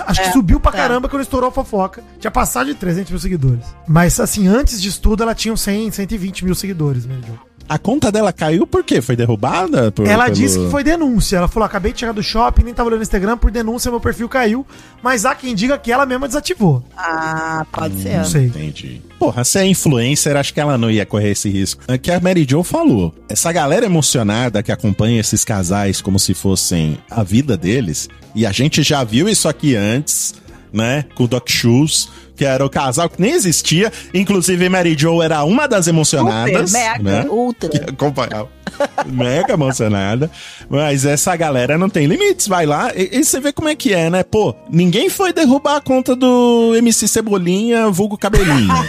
Acho que É, subiu pra é. caramba quando estourou a fofoca. Tinha passado de 300 mil seguidores. Mas, assim, antes disso tudo, ela tinha uns 100, 120 mil seguidores, né, Joe? A conta dela caiu por quê? Foi derrubada? Por- Ela pelo- disse que foi denúncia. Ela falou: acabei de chegar do shopping, nem tava olhando no Instagram, por denúncia meu perfil caiu. Mas há quem diga que ela mesma desativou. Ah, pode ser. Não sei. Entendi. Porra, se é influencer, acho que ela não ia correr esse risco. É que a Mary Jo falou. Essa galera emocionada que acompanha esses casais como se fossem a vida deles, e a gente já viu isso aqui antes, né? Com o Doc Shoes, que era o casal que nem existia. Inclusive, Mary Jo era uma das emocionadas. Super, mega, né? ultra. Que acompanhava. <laughs> mega emocionada. Mas essa galera não tem limites. Vai lá e, e você vê como é que é, né? Pô, ninguém foi derrubar a conta do MC Cebolinha, vulgo cabelinho. <laughs>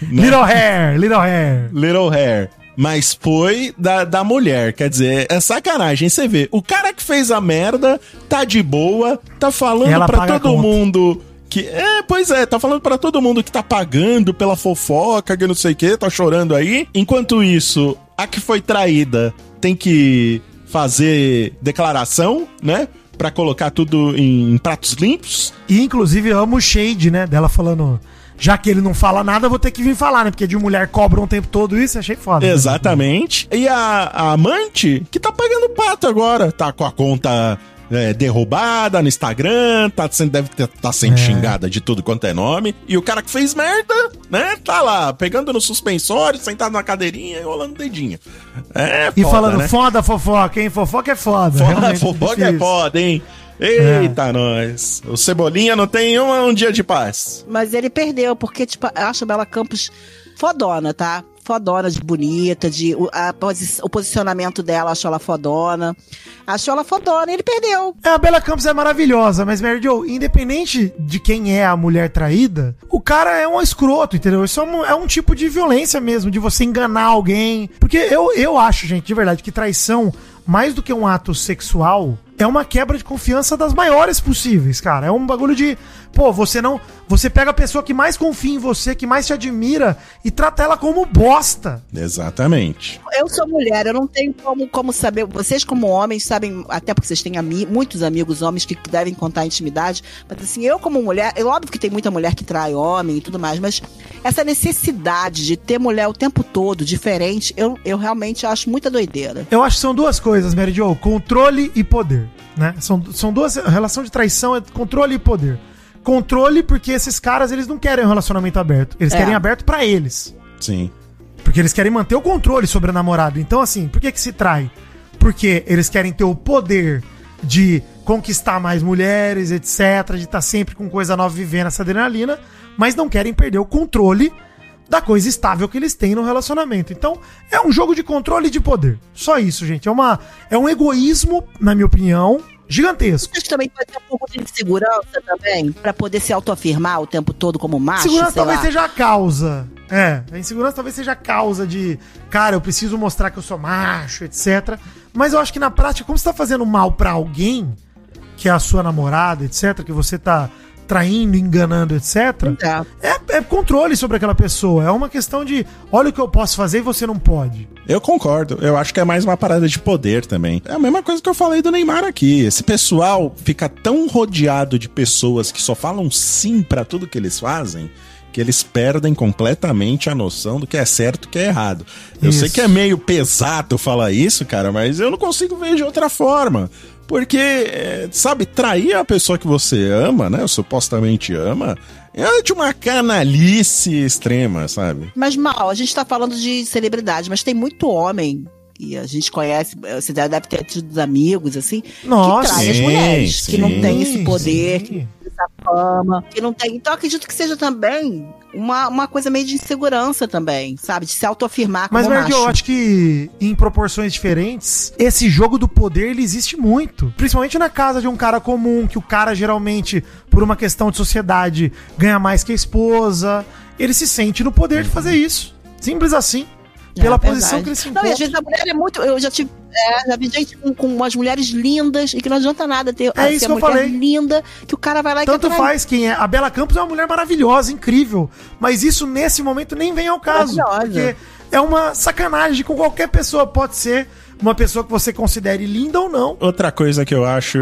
Little hair, little hair. Little Hair. Mas foi da, da mulher. Quer dizer, é sacanagem. Você vê, o cara que fez a merda tá de boa, tá falando Ela pra todo mundo. Que, é, pois é, tá falando pra todo mundo que tá pagando pela fofoca, que não sei o que, tá chorando aí. Enquanto isso, a que foi traída tem que fazer declaração, né? Pra colocar tudo em pratos limpos. E inclusive eu amo o shade, né? Dela falando. Já que ele não fala nada, vou ter que vir falar, né? Porque de mulher cobra um tempo todo isso, achei foda. né? Exatamente. E a, a amante, que tá pagando pato agora, tá com a conta é, derrubada no Instagram, tá sendo, deve ter, tá sendo É. xingada de tudo quanto é nome. E o cara que fez merda, né, tá lá, pegando no suspensório, sentado na cadeirinha e rolando o dedinho. É, E foda, falando, né? foda fofoca, hein? Fofoca é foda. Foda, realmente, fofoca é difícil. foda, hein? Eita, nós. O Cebolinha não tem um, um dia de paz. Mas ele perdeu, porque, tipo, eu acho a Bela Campos fodona, tá? Fodona de bonita, de o, a o posicionamento dela, acho ela fodona. Acho ela fodona e ele perdeu. É, a Bela Campos é maravilhosa, mas Mary Jo, independente de quem é a mulher traída, o cara é um escroto, entendeu? Isso é um, é um tipo de violência mesmo, de você enganar alguém. Porque eu, eu acho, gente, de verdade, que traição, mais do que um ato sexual, é uma quebra de confiança das maiores possíveis, cara. É um bagulho de, pô, você não. Você pega a pessoa que mais confia em você, que mais te admira, e trata ela como bosta. Exatamente. Eu sou mulher, eu não tenho como, como saber. Vocês, como homens, sabem, até porque vocês têm ami muitos amigos homens que devem contar intimidade. Mas assim, eu, como mulher, é óbvio que tem muita mulher que trai homem e tudo mais, mas essa necessidade de ter mulher o tempo todo, diferente, eu, eu realmente acho muita doideira. Eu acho que são duas coisas, Mary Jo, controle e poder, né? São, são duas, relação de traição é controle e poder. Controle porque esses caras, eles não querem um relacionamento aberto. Eles É. querem aberto pra eles. Sim. Porque eles querem manter o controle sobre a namorada. Então, assim, por que que se trai? Porque eles querem ter o poder de conquistar mais mulheres, etc. De estar sempre com coisa nova vivendo essa adrenalina, mas não querem perder o controle da coisa estável que eles têm no relacionamento. Então, é um jogo de controle e de poder. Só isso, gente. É, uma, é um egoísmo, na minha opinião, gigantesco. Acho que também pode ter um pouco de insegurança também, pra poder se autoafirmar o tempo todo como macho, Insegurança sei talvez lá. seja a causa. É, a insegurança talvez seja a causa de, cara, eu preciso mostrar que eu sou macho, etc. Mas eu acho que na prática, como você tá fazendo mal pra alguém, que é a sua namorada, etc., que você tá traindo, enganando, etc., É. é, é controle sobre aquela pessoa. É uma questão de, olha o que eu posso fazer e você não pode. Eu concordo. Eu acho que é mais uma parada de poder também. É a mesma coisa que eu falei do Neymar aqui. Esse pessoal fica tão rodeado de pessoas que só falam sim pra tudo que eles fazem. Que eles perdem completamente a noção do que é certo e que é errado. Eu Isso. sei que é meio pesado falar isso, cara, mas eu não consigo ver de outra forma. Porque, é, sabe, trair a pessoa que você ama, né? Supostamente ama, é de uma canalice extrema, sabe? Mas mal, a gente tá falando de celebridade, mas tem muito homem. E a gente conhece, você deve ter tido amigos, assim, Nossa, que traem as sim, mulheres, que não sim, tem esse poder, sim. Essa fama, que não tem. Então acredito que seja também uma, uma coisa meio de insegurança também, sabe? De se autoafirmar como Mas, macho. eu acho que em proporções diferentes, esse jogo do poder ele existe muito. Principalmente na casa de um cara comum, que o cara geralmente, por uma questão de sociedade, ganha mais que a esposa. Ele se sente no poder de fazer isso. Simples assim. É Pela verdade. posição que ele se Não, e encontra. às vezes a mulher é muito. Eu já tive. É, já vi gente com, com umas mulheres lindas e que não adianta nada ter É isso que eu mulher falei. linda que o cara vai lá e Tanto faz quem é. A Bela Campos é uma mulher maravilhosa, incrível. Mas isso nesse momento nem vem ao caso. Porque é uma sacanagem com qualquer pessoa. Pode ser uma pessoa que você considere linda ou não. Outra coisa que eu acho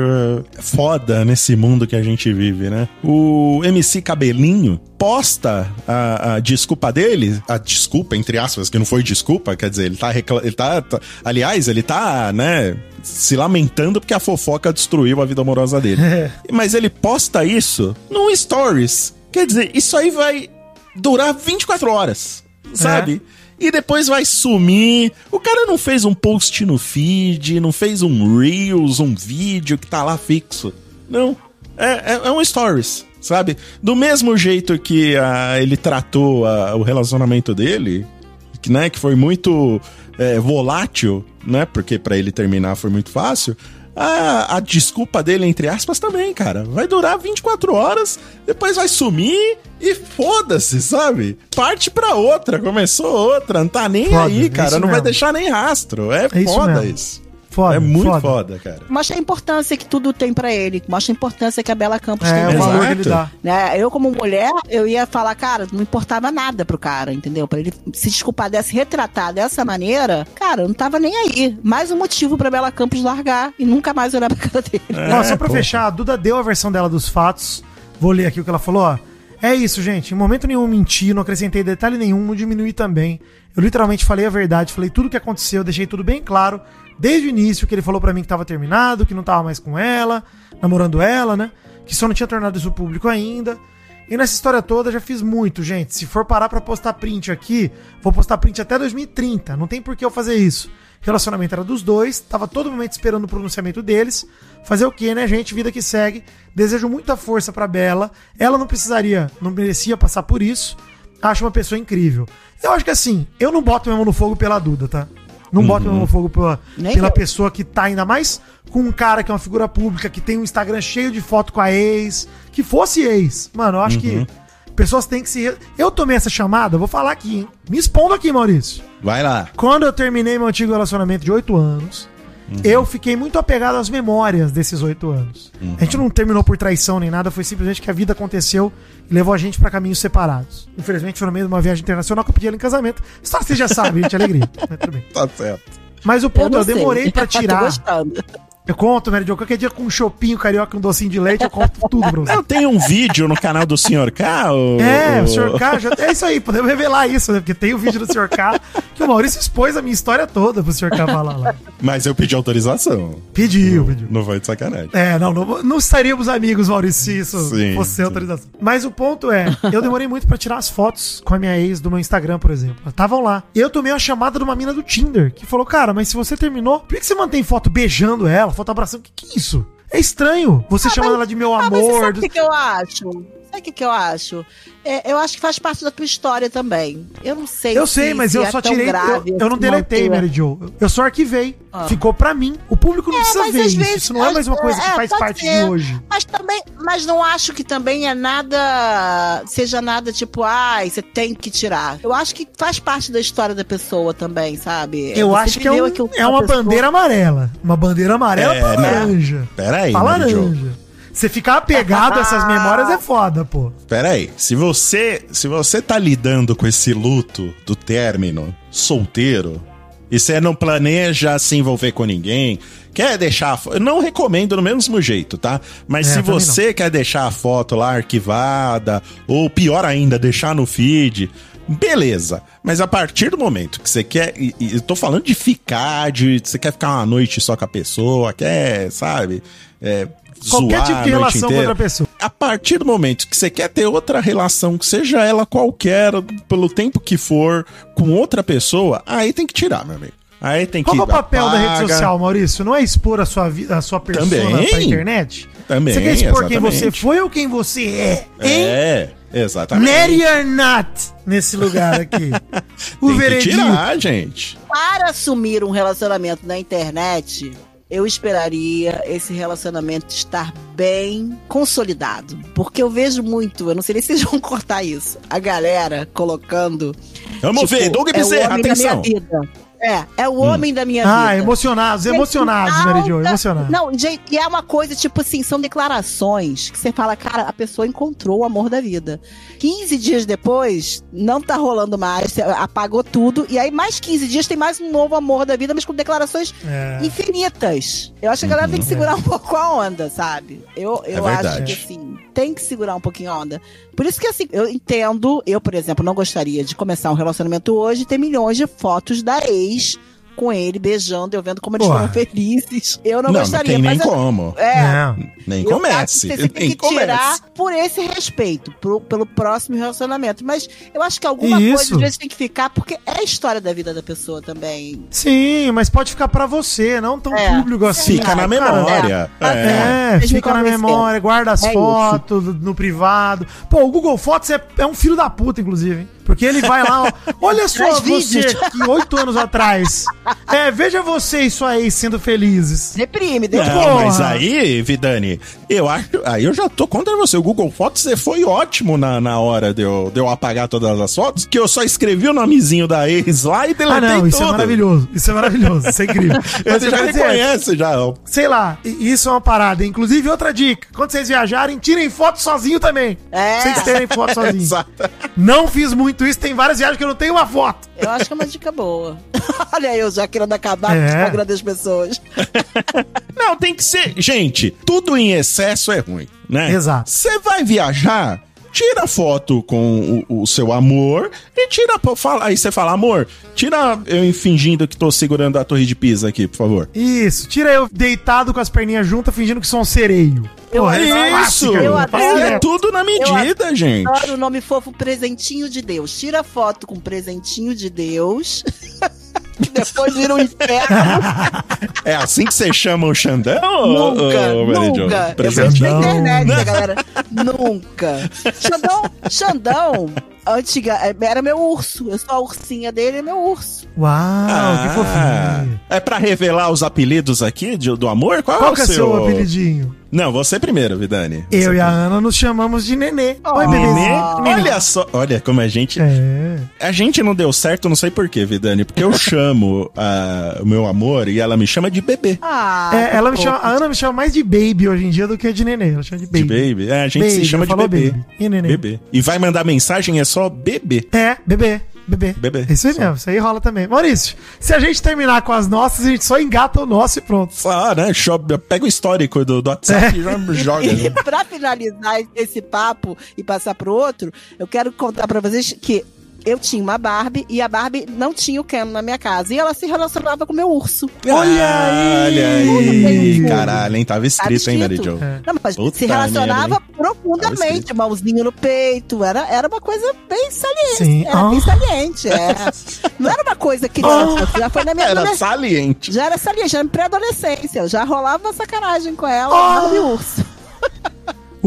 foda nesse mundo que a gente vive, né? O MC Cabelinho posta a, a desculpa dele, a desculpa, entre aspas, que não foi desculpa, quer dizer, ele tá, recla- ele tá, tá- Aliás, ele tá, né, se lamentando porque a fofoca destruiu a vida amorosa dele. <laughs> Mas ele posta isso no Stories. Quer dizer, isso aí vai durar 24 horas, sabe? E depois vai sumir. O cara não fez um post no feed, não fez um Reels, um vídeo que tá lá fixo. Não. É, é, é um stories, sabe? Do mesmo jeito que ah, ele tratou ah, o relacionamento dele, que, né, que foi muito é, volátil, né? Porque pra ele terminar foi muito fácil. A, a desculpa dele, entre aspas, também, cara. Vai durar 24 horas, depois vai sumir e foda-se, sabe? Parte pra outra, começou outra, não tá nem Foda, aí, é cara. Não vai mesmo. deixar nem rastro. É, É foda isso. Foda, é muito foda. foda, cara. Mostra a importância que tudo tem pra ele. Mostra a importância que a Bela Campos tem É, pra o ele. valor que ele dá. Né? Eu, como mulher, eu ia falar, cara, não importava nada pro cara, entendeu? Pra ele se desculpar dessa, retratar dessa maneira, cara, eu não tava nem aí. Mais um motivo pra Bela Campos largar e nunca mais olhar pra cara dele. Ó, só pra pô. fechar, a Duda deu a versão dela dos fatos. Vou ler aqui o que ela falou, ó. É isso, gente. Em momento nenhum menti, não acrescentei detalhe nenhum, não diminui também. Eu literalmente falei a verdade, falei tudo o que aconteceu, deixei tudo bem claro. Desde o início, que ele falou pra mim que tava terminado, que não tava mais com ela, namorando ela, né? Que só não tinha tornado isso público ainda. E nessa história toda já fiz muito, gente. Se for parar pra postar print aqui, vou postar print até 2030. Não tem por que eu fazer isso. Relacionamento era dos dois, tava todo momento esperando o pronunciamento deles. Fazer o que, né, gente? Vida que segue. Desejo muita força pra Bela. Ela não precisaria, não merecia passar por isso. Acho uma pessoa incrível. Eu acho que assim, eu não boto minha mão no fogo pela Duda, tá? Não minha mão no fogo pela, Nem pela eu. pessoa que tá ainda mais com um cara que é uma figura pública, que tem um Instagram cheio de foto com a ex, que fosse ex. Mano, eu acho que pessoas têm que se. Eu tomei essa chamada, vou falar aqui, hein? Me expondo aqui, Maurício. Vai lá. Quando eu terminei meu antigo relacionamento de oito anos, eu fiquei muito apegado às memórias desses oito anos. A gente não terminou por traição nem nada, foi simplesmente que a vida aconteceu e levou a gente pra caminhos separados. Infelizmente foi no meio de uma viagem internacional que eu pedi ela em casamento. História você já sabe, gente, alegria. <laughs> Mas tudo bem. Tá certo. Mas o ponto, eu, demorei sei. pra <laughs> Tô tirar. Eu conto, Mary Jo, qualquer dia com um chopinho carioca e um docinho de leite, eu conto tudo pra você. Eu tenho um vídeo no canal do Sr. K. o- É, o Sr. K, já, é isso aí, podemos revelar isso, né? Porque tem o vídeo do Sr. K, que o Maurício expôs a minha história toda pro Sr. K falar lá. Mas eu pedi autorização. Pediu, pediu. Não foi de sacanagem. É, não, não, não estaríamos amigos, Maurício, se isso Sim, fosse sim. autorização. Mas o ponto é, eu demorei muito pra tirar as fotos com a minha ex do meu Instagram, por exemplo. Estavam lá. Eu tomei uma chamada de uma mina do Tinder, que falou, cara, mas se você terminou, por que você mantém foto beijando ela, foto abraçando? O que, que é isso? É estranho. Você chamando ela de meu Ah, mas amor. sabe o que, que eu acho? Sabe o que, que eu acho? É, eu acho que faz parte da tua história também. Eu não sei Eu se- sei, mas se eu é só tirei. Eu, eu não se deletei, manter. Mary Jo. Eu só arquivei. Ah. Ficou pra mim. O público não precisa mas ver isso. vezes- isso não é mais uma coisa que é, faz parte ser. de hoje. Mas também, mas não acho que também é nada, seja nada tipo, ai, você tem que tirar. Eu acho que faz parte da história da pessoa também, sabe? Eu Você acho que é, um- é uma pessoa. bandeira amarela. Uma bandeira amarela É, pra né? laranja. Pera aí, pra Mary Jo. laranja. Você ficar apegado a essas memórias é foda, pô. Pera aí. Se você, se você tá lidando com esse luto do término solteiro e você não planeja se envolver com ninguém, quer deixar a fo- Eu não recomendo do mesmo jeito, tá? Mas É, se você quer deixar a foto lá arquivada, ou pior ainda, deixar no feed. Beleza, mas a partir do momento que você quer. E, e eu tô falando de ficar, de você quer ficar uma noite só com a pessoa, quer, sabe? É, Qualquer zoar tipo de relação com outra pessoa. A partir do momento que você quer ter outra relação, que seja ela qualquer, pelo tempo que for, com outra pessoa, aí tem que tirar, meu amigo. Aí tem Qual que que é o papel da rede apaga. social, Maurício? Não é expor a sua, vida, a sua persona Também. pra internet? Também, Você quer expor quem você exatamente. foi ou quem você é? Hein? É, exatamente. Mary or not nesse lugar aqui. <laughs> o tem que tirar, gente. Para assumir um relacionamento na internet, eu esperaria esse relacionamento estar bem consolidado. Porque eu vejo muito, eu não sei nem se vocês vão cortar isso, a galera colocando. Vamos tipo, ver, Doug é Bezerra, da atenção. É, é o homem da minha Ah, vida. emocionados, emocionados, Gente, Mary Jo, alta- emocionados. Não, gente, e é uma coisa, tipo assim, são declarações que você fala, cara, a pessoa encontrou o amor da vida. 15 dias depois, não tá rolando mais, você apagou tudo, e aí mais 15 dias tem mais um novo amor da vida, mas com declarações É. infinitas. Eu acho que a galera tem que segurar um pouco a onda, sabe? Eu, eu É acho que, assim, tem que segurar um pouquinho a onda. Por isso que, assim, eu entendo, eu, por exemplo, não gostaria de começar um relacionamento hoje e ter milhões de fotos da ex com ele, beijando, eu vendo como eles foram felizes. Eu não, Não, não gostaria. tem nem mas eu- como. É, Não. Nem eu acho comece. que Você tem que tirar comece. por esse respeito, pro- pelo próximo relacionamento. Mas eu acho que alguma Isso. coisa às vezes tem que ficar, porque é a história da vida da pessoa também. Sim, mas pode ficar pra você, não tão É. público assim. Fica na Cara, memória. é. É. É, fica na memória, guarda as É fotos no privado. Pô, o Google Fotos é, é um filho da puta, inclusive, hein? Porque ele vai lá, ó, <laughs> olha só Traz você vídeos. aqui oito anos atrás. É, veja você e sua ex sendo felizes. Deprime, deprime. Não, Porra. mas aí, Vidani, eu acho. Aí eu já tô contra você. O Google Fotos você foi ótimo na, na hora de eu, de eu apagar todas as fotos, que eu só escrevi o nomezinho da ex lá e deletei Ah, não, isso é maravilhoso. Isso é maravilhoso, isso é incrível. <laughs> Mas Você eu já reconhece, já. sei lá, isso é uma parada. Inclusive, outra dica: quando vocês viajarem, tirem foto sozinho também. É. Vocês terem foto <laughs> sozinho. Exato. Não fiz muito isso, tem várias viagens que eu não tenho uma foto. Eu acho que é uma dica boa. <laughs> Olha eu já querendo acabar com o É. Instagram das pessoas. <laughs> Não, tem que ser. Gente, tudo em excesso é ruim, né? Exato. Você vai viajar. Tira foto com o, o seu amor e tira. Fala, aí você fala, amor, tira eu fingindo que tô segurando a torre de Pisa aqui, por favor. Isso, tira eu deitado com as perninhas juntas, fingindo que sou um sereio. Eu Porra, é Isso! clássica, eu adoro. É tudo na medida, gente. Adoro o nome fofo Presentinho de Deus. Tira foto com Presentinho de Deus. <laughs> que depois vira um inferno. É assim que você chama o Xandão? nunca, Mary Jo? nunca. Eu Presente. vejo na internet, né, galera? nunca. Xandão, Xandão, antiga, era meu urso. Eu sou a ursinha dele, é meu urso. Uau, Ah, que fofinho. É pra revelar os apelidos aqui de- do amor? Qual, Qual é o que é seu? seu apelidinho? Não, você primeiro, Vidani. Eu Você e a Ana nos chamamos de Nenê. Oh. Oi, Nenê? Olha só, olha como a gente. É. A gente não deu certo, não sei porquê, Vidani, porque eu chamo <laughs> ah, o meu amor e ela me chama de bebê. Ah, É, ela me chama, a Ana me chama mais de baby hoje em dia do que de nenê. Ela chama de baby. De baby? É, a gente se Baby, chama de bebê. baby. E nenê? Bebê. E vai mandar mensagem, é só bebê. É, bebê. Bebê. Bebê. Isso aí Só. mesmo, isso aí rola também. Maurício, se a gente terminar com as nossas, a gente só engata o nosso e pronto. Ah, né? Pega o histórico do, do WhatsApp É. e já joga. <laughs> E né? pra finalizar esse papo e passar pro outro, eu quero contar pra vocês que eu tinha uma Barbie e a Barbie não tinha o Ken na minha casa. E ela se relacionava com o meu urso. Olha aí! Olha aí! Caralho, hein? Tava Tava escrito, hein, Mary. Jo? É. Não, mas Puta se relacionava profundamente, mãozinho no peito. Era, era uma coisa bem saliente. Sim. Era bem Ah. saliente. É. <laughs> Não era uma coisa criança. Já foi na minha Era saliente. Já era saliente, já era pré-adolescência. Eu já rolava sacanagem com ela. Ah. Barbie urso. <laughs>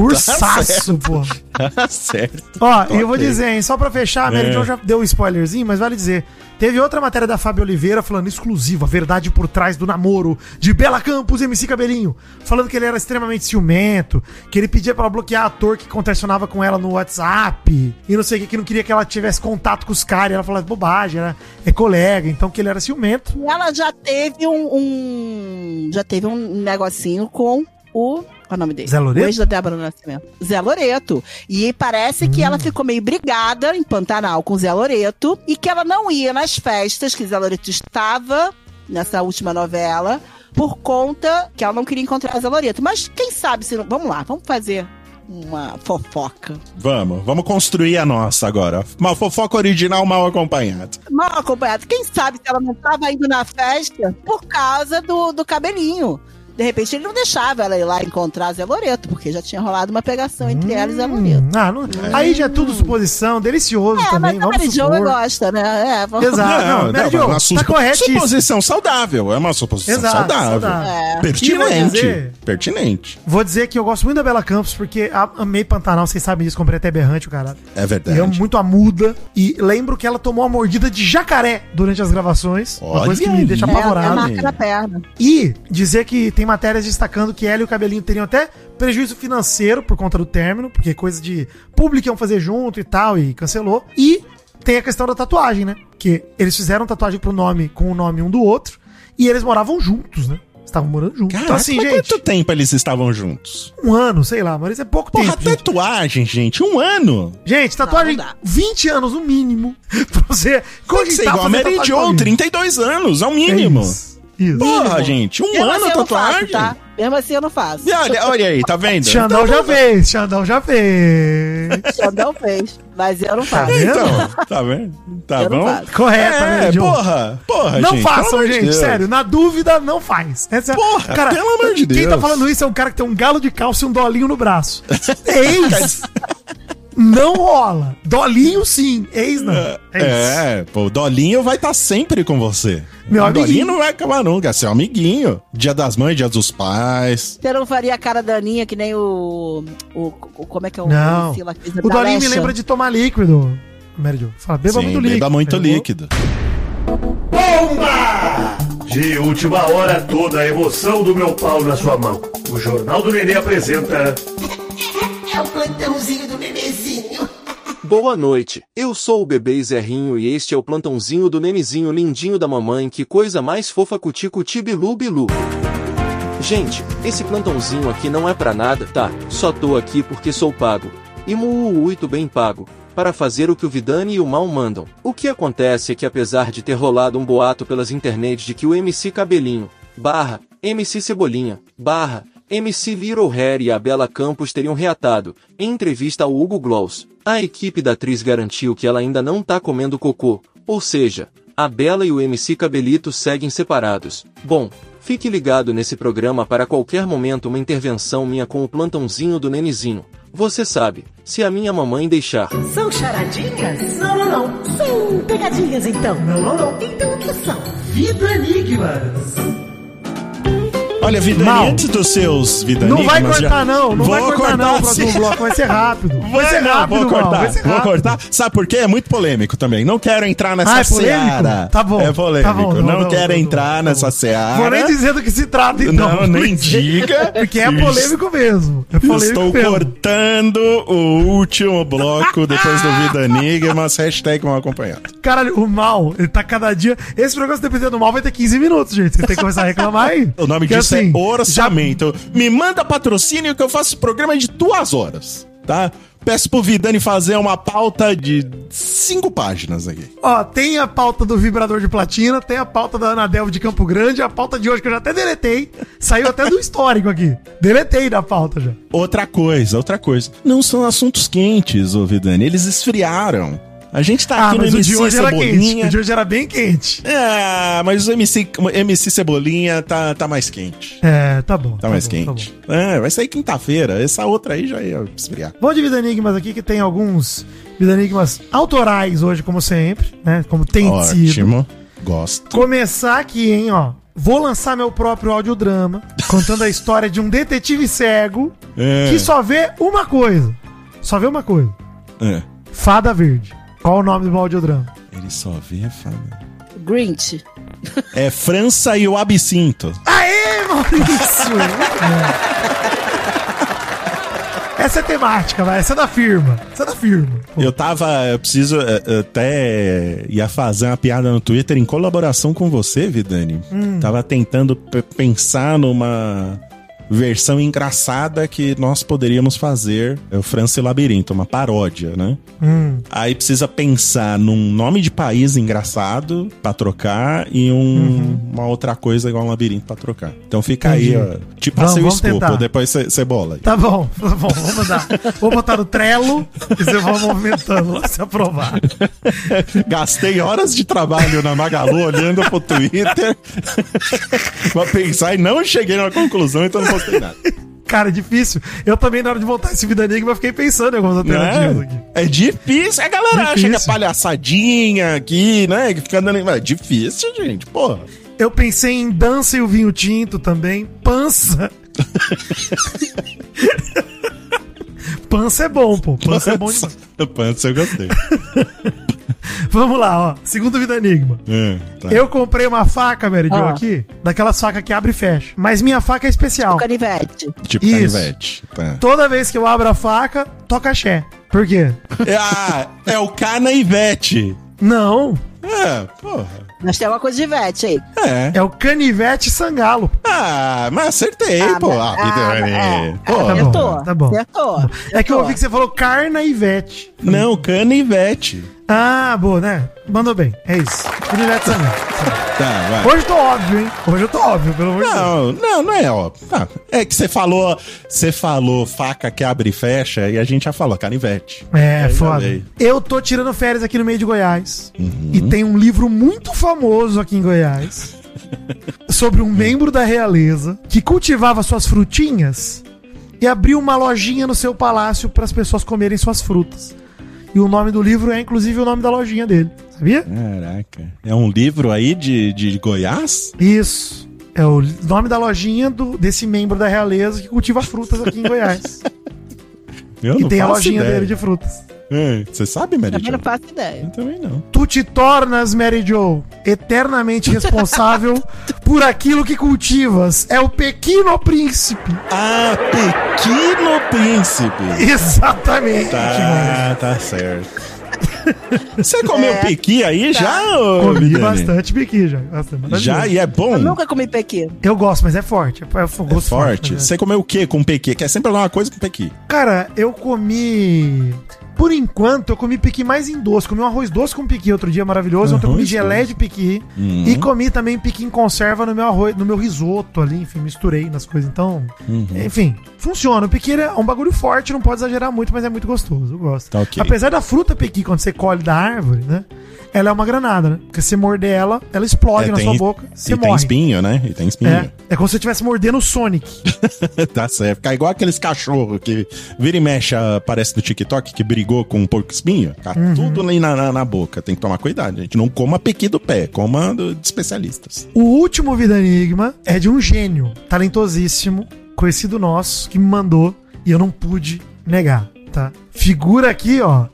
Ursaço, pô. <laughs> Tá certo. Ó, e eu vou dizer, hein, só pra fechar, a Mary É. Jo já deu um spoilerzinho, mas vale dizer. Teve outra matéria da Fábio Oliveira falando exclusiva, verdade por trás do namoro de Bela Campos e MC Cabelinho. Falando que ele era extremamente ciumento, que ele pedia pra ela bloquear ator que contracionava com ela no WhatsApp, e não sei o que, que não queria que ela tivesse contato com os caras. E ela falava bobagem, era, é colega, então que ele era ciumento. E ela já teve um, um- já teve um negocinho com o qual é o nome dele? Zé Loreto? O ex da Débora Nascimento. Zé Loreto. E parece que Hum. ela ficou meio brigada em Pantanal com o Zé Loreto e que ela não ia nas festas que Zé Loreto estava nessa última novela por conta que ela não queria encontrar Zé Loreto. Mas quem sabe se não... Vamos lá, vamos fazer uma fofoca. Vamos, vamos construir a nossa agora. Uma fofoca original mal acompanhada. Mal acompanhada. Quem sabe se ela não estava indo na festa por causa do, do cabelinho. De repente ele não deixava ela ir lá encontrar Zé Loreto, porque já tinha rolado uma pegação entre ela e Zé Loreto. Hum, ah, não- Aí já é tudo suposição, delicioso É, também. mas a vamos Mary Jo supor. gosta, né? É, vamos... Exato. não, Mary Jo, uma tá corretíssimo. Suposição saudável. É uma suposição Exato, saudável. saudável. É. Pertinente. dizer- Pertinente. Vou dizer que eu gosto muito da Bela Campos, porque a- amei Pantanal, vocês sabem disso, comprei até berrante o caralho. É E verdade. amo muito a muda. E lembro que ela tomou uma mordida de jacaré durante as gravações. uma Olha coisa que me aí. deixa É, é a apavorado. marca na perna. E dizer que tem matérias destacando que ela e o cabelinho teriam até prejuízo financeiro por conta do término, porque coisa de público iam fazer junto e tal, e cancelou. E tem a questão da tatuagem, né? Que eles fizeram tatuagem pro nome com o nome um do outro, e eles moravam juntos, né? Estavam morando juntos. Caraca, então, assim, mas gente, quanto tempo eles estavam juntos? um ano, sei lá, mas isso é pouco Porra, tempo. Gente. tatuagem, gente. Um ano. Gente, tatuagem Não, não dá. 20 anos no mínimo. <laughs> Pra você Tem que ser igual a Mary Jo, alguém. 32 anos. É o É mínimo. Isso. Isso. Porra, Mínimo. gente. Um Mesmo ano assim, não faço, tatuagem. tá? Mesmo assim eu não faço. E olha, olha aí, tá vendo? Xandão já fez, Xandão já fez. <laughs> Xandão fez, mas eu não Tá faço. vendo? Então, tá vendo? Tá Eu bom? Correto, É, né, porra, porra, Não gente, façam, gente, Deus. sério. Na dúvida, não faz. Essa é- Porra, cara, pelo amor de Quem tá Deus. falando isso é um cara que tem um galo de calça e um dolinho no braço. <laughs> Ex! Não rola. Dolinho, sim. Ex, não. É, isso. É, pô, o Dolinho vai estar sempre com você. Meu o amiguinho. Dolinho não vai acabar nunca, é seu amiguinho. Dia das mães, dia dos pais. Você não faria a cara da Aninha que nem o. o, o- como é que é o. Não. lá, O dolinho me lembra de tomar líquido. Mary Jo. Fala, beba Sim, muito líquido. beba muito líquido. De última hora, toda a emoção do meu pau na sua mão. O Jornal do Nenê apresenta. É o plantãozinho. Boa noite, eu sou o bebê Zerrinho e este é o plantãozinho do nenezinho lindinho da mamãe, que coisa mais fofa cuti-cuti bilu bilu. Gente, esse plantãozinho aqui não é pra nada, tá? Só tô aqui porque sou pago. E muito bem pago. Para fazer o que o Vidani e o Mal mandam. O que acontece é que apesar de ter rolado um boato pelas internets de que o MC Cabelinho, barra, MC Cebolinha, barra, MC Little Hair e a Bela Campos teriam reatado, em entrevista ao Hugo Gloss, a equipe da atriz garantiu que ela ainda não tá comendo cocô, ou seja, a Bela e o MC Cabelito seguem separados. Bom, fique ligado nesse programa para qualquer momento uma intervenção minha com o plantãozinho do Nenezinho. Você sabe, se a minha mamãe deixar. São charadinhas? Não, não, não. São pegadinhas, então. Não, não, não. Então o que são? Vida Enigmas. Olha, Vidani, Mal. antes dos seus Vidani. Não vai cortar, não. Não vai cortar, não. O próximo bloco vai ser rápido. Vai Vai ser não, rápido, vou cortar, vai ser vou rápido. cortar. Sabe por quê? É muito polêmico também. Não quero entrar nessa Ah, é seara. Tá bom, É polêmico. tá bom, não, não, não, quero não, entrar nessa não. seara. Vou nem dizer do que se trata, então. Não, nem diga. Porque é polêmico mesmo. É polêmico Estou mesmo. cortando o último bloco depois do Vida Enigmas. Hashtag mal acompanhado. Caralho, o mal, ele tá cada dia. Esse programa, se depender do mal, vai ter 15 minutos, gente. Você tem que começar a reclamar aí. <laughs> O nome disso assim, é orçamento. Me manda patrocínio que eu faço programa de duas horas, tá? Peço pro Vidani fazer uma pauta de cinco páginas aqui. Ó, tem a pauta do vibrador de platina, tem a pauta da Anadelv de Campo Grande, a pauta de hoje que eu já até deletei. Saiu até do histórico aqui. Deletei da pauta já. Outra coisa, outra coisa. Não são assuntos quentes, ô Vidani. Eles esfriaram. A gente tá Ah, aqui mas no o de MC hoje era quente. Cebolinha. O de hoje era bem quente. É, mas o MC, MC Cebolinha tá, tá mais quente. É, tá bom. Tá, mais bom, quente. bom. É, vai sair quinta-feira. Essa outra aí já ia esfriar. Vamos de Vida Enigmas aqui, que tem alguns Vida Enigmas autorais hoje, como sempre, né? Como tem sido. Ótimo. Gosto. Começar aqui, hein, ó. Vou lançar meu próprio audiodrama, contando a história de um detetive cego É. que só vê uma coisa. Só vê uma coisa. É. Fada Verde. Qual o nome do audiodrama? Ele só vê a fama. Grinch. É França e o Absinto. Aê, Maurício! <laughs> Essa é temática, vai. Essa é da firma. Essa é da firma. Pô. Eu tava. Eu preciso. eh, eh, Até ia fazer uma piada no Twitter em colaboração com você, Vidani. Hum. Tava tentando pensar numa versão engraçada que nós poderíamos fazer. É o França e o Labirinto, uma paródia, né? Hum. Aí precisa pensar num nome de país engraçado pra trocar e um- uma outra coisa igual um labirinto pra trocar. Então fica Uhum. Entendi. aí, ó. Te passei o escopo, depois você bola. aí. Tá bom, <laughs> tá bom, vamos mandar. Vou botar no Trello e você vai movimentando lá se aprovar. <laughs> Gastei horas de trabalho na Magalu olhando pro Twitter <laughs> pra pensar e não cheguei na conclusão, então não nada. <laughs> Cara, é difícil. Eu também, na hora de montar esse Vida Enigma, fiquei pensando em algumas alternativas aqui. É, é difícil. A galera acha que é Difícil. palhaçadinha aqui, né? Que fica dando. É difícil, gente. Porra. Eu pensei em dança e o vinho tinto também. Pança. <laughs> Pança é bom, pô. Pança é bom demais. Pança eu gostei. <laughs> Vamos lá, ó. Segundo Vida Enigma. É, tá. Eu comprei uma faca, Mary Jo, Ah. aqui, daquelas facas que abre e fecha. Mas minha faca é especial. Canivete. Tipo Isso. canivete. Tá. Toda vez que eu abro a faca, toca axé. Por quê? É, <laughs> ah, é o Cana Ivete. Não, É, porra. Nós temos uma coisa de Ivete aí. É. é o canivete sangalo. Ah, mas acertei, Ah, pô. Ah, ah, é. Pô. Tá bom, Acertou. tá bom. Acertou. É que eu ouvi que você falou carna Ivete. Não, Cana Ivete. Ah, boa, né? Mandou bem. É isso. Filibete Sarmento. Tá, vai. Hoje eu tô óbvio, hein? Hoje eu tô óbvio, pelo amor de Deus. Não, não, não é óbvio. Ah, é que você falou, você falou faca que abre e fecha e a gente já falou canivete. É, Aí já foda. veio. Eu tô tirando férias aqui no meio de Goiás. Uhum. E tem um livro muito famoso aqui em Goiás <laughs> sobre um membro da realeza que cultivava suas frutinhas e abriu uma lojinha no seu palácio para as pessoas comerem suas frutas. E o nome do livro é inclusive o nome da lojinha dele. Sabia? Caraca. É um livro aí de, de Goiás? Isso. É o nome da lojinha do, desse membro da realeza que cultiva frutas aqui em Goiás. <laughs> Eu e tem a lojinha ideia. dele de frutas. É, Você sabe, Mary Também Jo? não faço ideia. Eu também não. Tu te tornas, Mary Joe, eternamente responsável <laughs> por aquilo que cultivas. É o pequeno príncipe. Ah, Pequeno Príncipe. Exatamente. Tá, tá certo. Você comeu pequi aí já, ô, Comi bastante pequi já. Bastante. Já? E é bom? Eu nunca comi pequi. Eu gosto, mas é forte. É, é É gosto forte. mas é. Você comeu o que com pequi? Que é sempre alguma coisa com pequi. Cara, eu comi. Por enquanto, eu comi piqui mais em doce. Comi um arroz doce com piqui outro dia, maravilhoso. Ontem eu comi gelé de piqui. Uhum. E comi também piqui em conserva no meu arroz, no meu risoto ali. Enfim, misturei nas coisas. Então, Uhum. enfim, funciona. O piqui é um bagulho forte, não pode exagerar muito, mas é muito gostoso. Eu gosto. Tá ok. Apesar da fruta piqui, quando você colhe da árvore, né? Ela é uma granada, né? Porque se você morder ela, ela explode É, na tem- sua boca. Você e tem morre. espinho, né? E tem espinho. É, é como se você estivesse mordendo o Sonic. <laughs> tá certo. Fica igual aqueles cachorros que vira e mexe, aparece no TikTok, que brigou com um porco espinho. Tá Uhum. tudo ali na, na, na boca. Tem que tomar cuidado, gente. Não coma pequi do pé, coma do- de especialistas. O último Vida Enigma é de um gênio talentosíssimo, conhecido nosso, que me mandou e eu não pude negar, tá? Figura aqui, ó,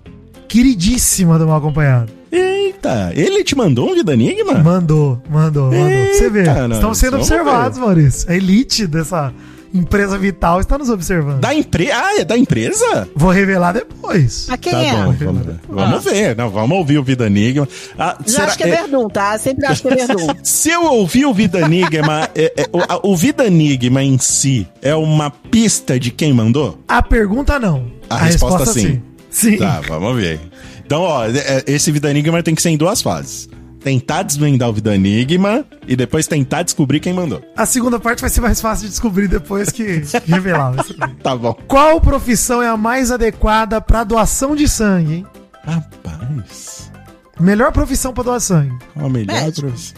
queridíssima do Mal Acompanhado. Eita, ele te mandou um Vida Enigma? Mandou, mandou, mandou. Pra você ver. Eita, Estão sendo observados, Maurício. A elite dessa empresa vital está nos observando. Da empresa? Ah, é da empresa? Vou revelar depois. Mas quem tá é? bom, vamos ver. Vamos ver, não, vamos ouvir o Vida Enigma. Ah, Já será- acho que é é- Verdun, tá? Sempre acho que é <laughs> Verdun. Se eu ouvir o Vida Enigma, é- é- o, a- o Vida Enigma em si é uma pista de quem mandou? A pergunta não. A resposta sim. Sim. Tá, vamos ver. Então, ó, é- esse Vida Enigma tem que ser em duas fases. Tentar desvendar o Vida Enigma e depois tentar descobrir quem mandou. A segunda parte vai ser mais fácil de descobrir depois que <laughs> revelar. Tá bom. Qual profissão é a mais adequada para doação de sangue, hein? Rapaz. Melhor profissão para doar sangue. Qual a melhor Médico. profissão?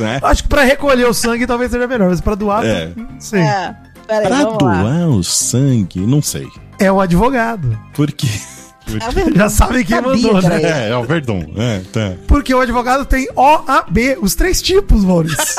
né? <laughs> Acho que para recolher o sangue talvez seja melhor, mas para doar, É. não sei. É. É. Peraí, Pra vamos lá. doar o sangue, não sei. o advogado. Por quê? É. <laughs> Já sabe quem Sabia mandou, que né? É, é o Verdun. É, tá. Porque o advogado tem O, A, B, os três tipos, Maurício. <laughs>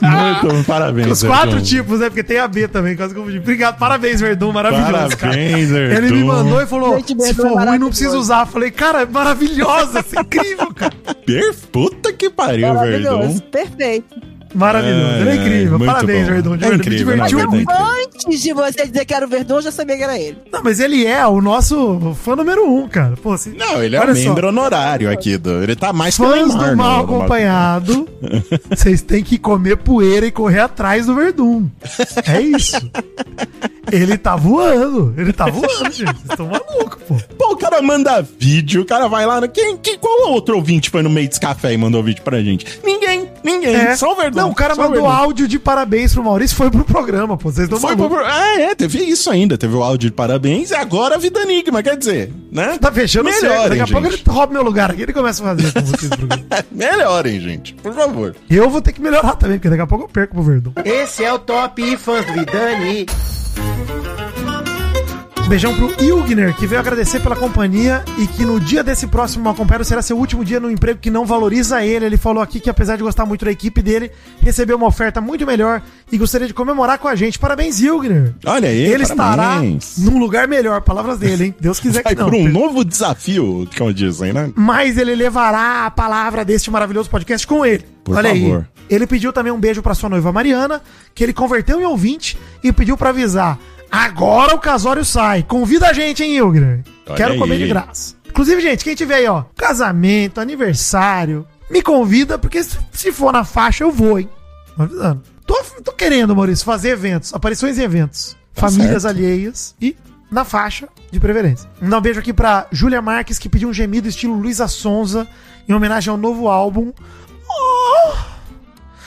Muito, parabéns, Os quatro Verdun. tipos, né? Porque tem a B também, quase confundi. Obrigado, parabéns, Verdun, maravilhoso, cara. Parabéns, Verdun. Ele me mandou e falou: Gente, se Verdun for é ruim, não precisa usar. Falei, cara, é maravilhosa, isso é incrível, cara. Per- Puta que pariu. Verdun. Perfeito. Maravilhoso, ele é É, incrível. muito Parabéns, bom. Verdun. É verdade, me incrível, divertiu muito. Antes de você dizer que era o Verdun, eu já sabia que era ele. Não, mas ele é o nosso fã número um, cara. Pô, assim, Não, ele é um só, membro honorário aqui do. Ele tá mais que o Fãs Neymar do mal no- no- acompanhado, <laughs> vocês têm que comer poeira e correr atrás do Verdun. É isso. Ele tá voando. Ele tá voando, gente. Vocês estão malucos, pô. Pô, o cara manda vídeo, o cara vai lá. no- Quem, quem, qual outro ouvinte foi no meio desse café e mandou vídeo pra gente? Ninguém, ninguém. É. Só o Verdun. Não, o cara só mandou Verdun. áudio de parabéns pro Maurício, foi pro programa, pô. Vocês estão Foi pro... Ah, é, teve isso ainda. Teve o áudio de parabéns e agora a vida enigma, quer dizer, né? Tá fechando o. Melhorem, Daqui a pouco ele rouba meu lugar aqui ele começa a fazer com vocês o. <laughs> Melhorem, gente, por favor. Eu vou ter que melhorar também, porque daqui a pouco eu perco pro Verdun. Esse é o Top Fãs do Vidani. Beijão pro Ilgner, que veio agradecer pela companhia e que no dia desse próximo acompanhado será seu último dia no emprego que não valoriza ele. Ele falou aqui que, apesar de gostar muito da equipe dele, recebeu uma oferta muito melhor e gostaria de comemorar com a gente. Parabéns, Ilgner! Olha aí, Ele estará parabéns. num lugar melhor, palavras dele, hein? Deus quiser Vai que não. por um novo desafio, como dizem, né? Mas ele levará a palavra deste maravilhoso podcast com ele. Por Olha favor. aí. Ele pediu também um beijo pra sua noiva Mariana, que ele converteu em ouvinte e pediu pra avisar. Agora o casório sai. Convida a gente, hein, Ilgner? Olha Quero aí. comer de graça. Inclusive, gente, quem tiver aí, ó, casamento, aniversário, me convida, porque se for na faixa, eu vou, hein? Tô avisando. Tô, tô querendo, Maurício, fazer eventos, aparições em eventos. famílias certo. alheias e na faixa de preferência. Mandar um beijo aqui pra Júlia Marques, que pediu um gemido estilo Luísa Sonza, em homenagem ao novo álbum. Oh,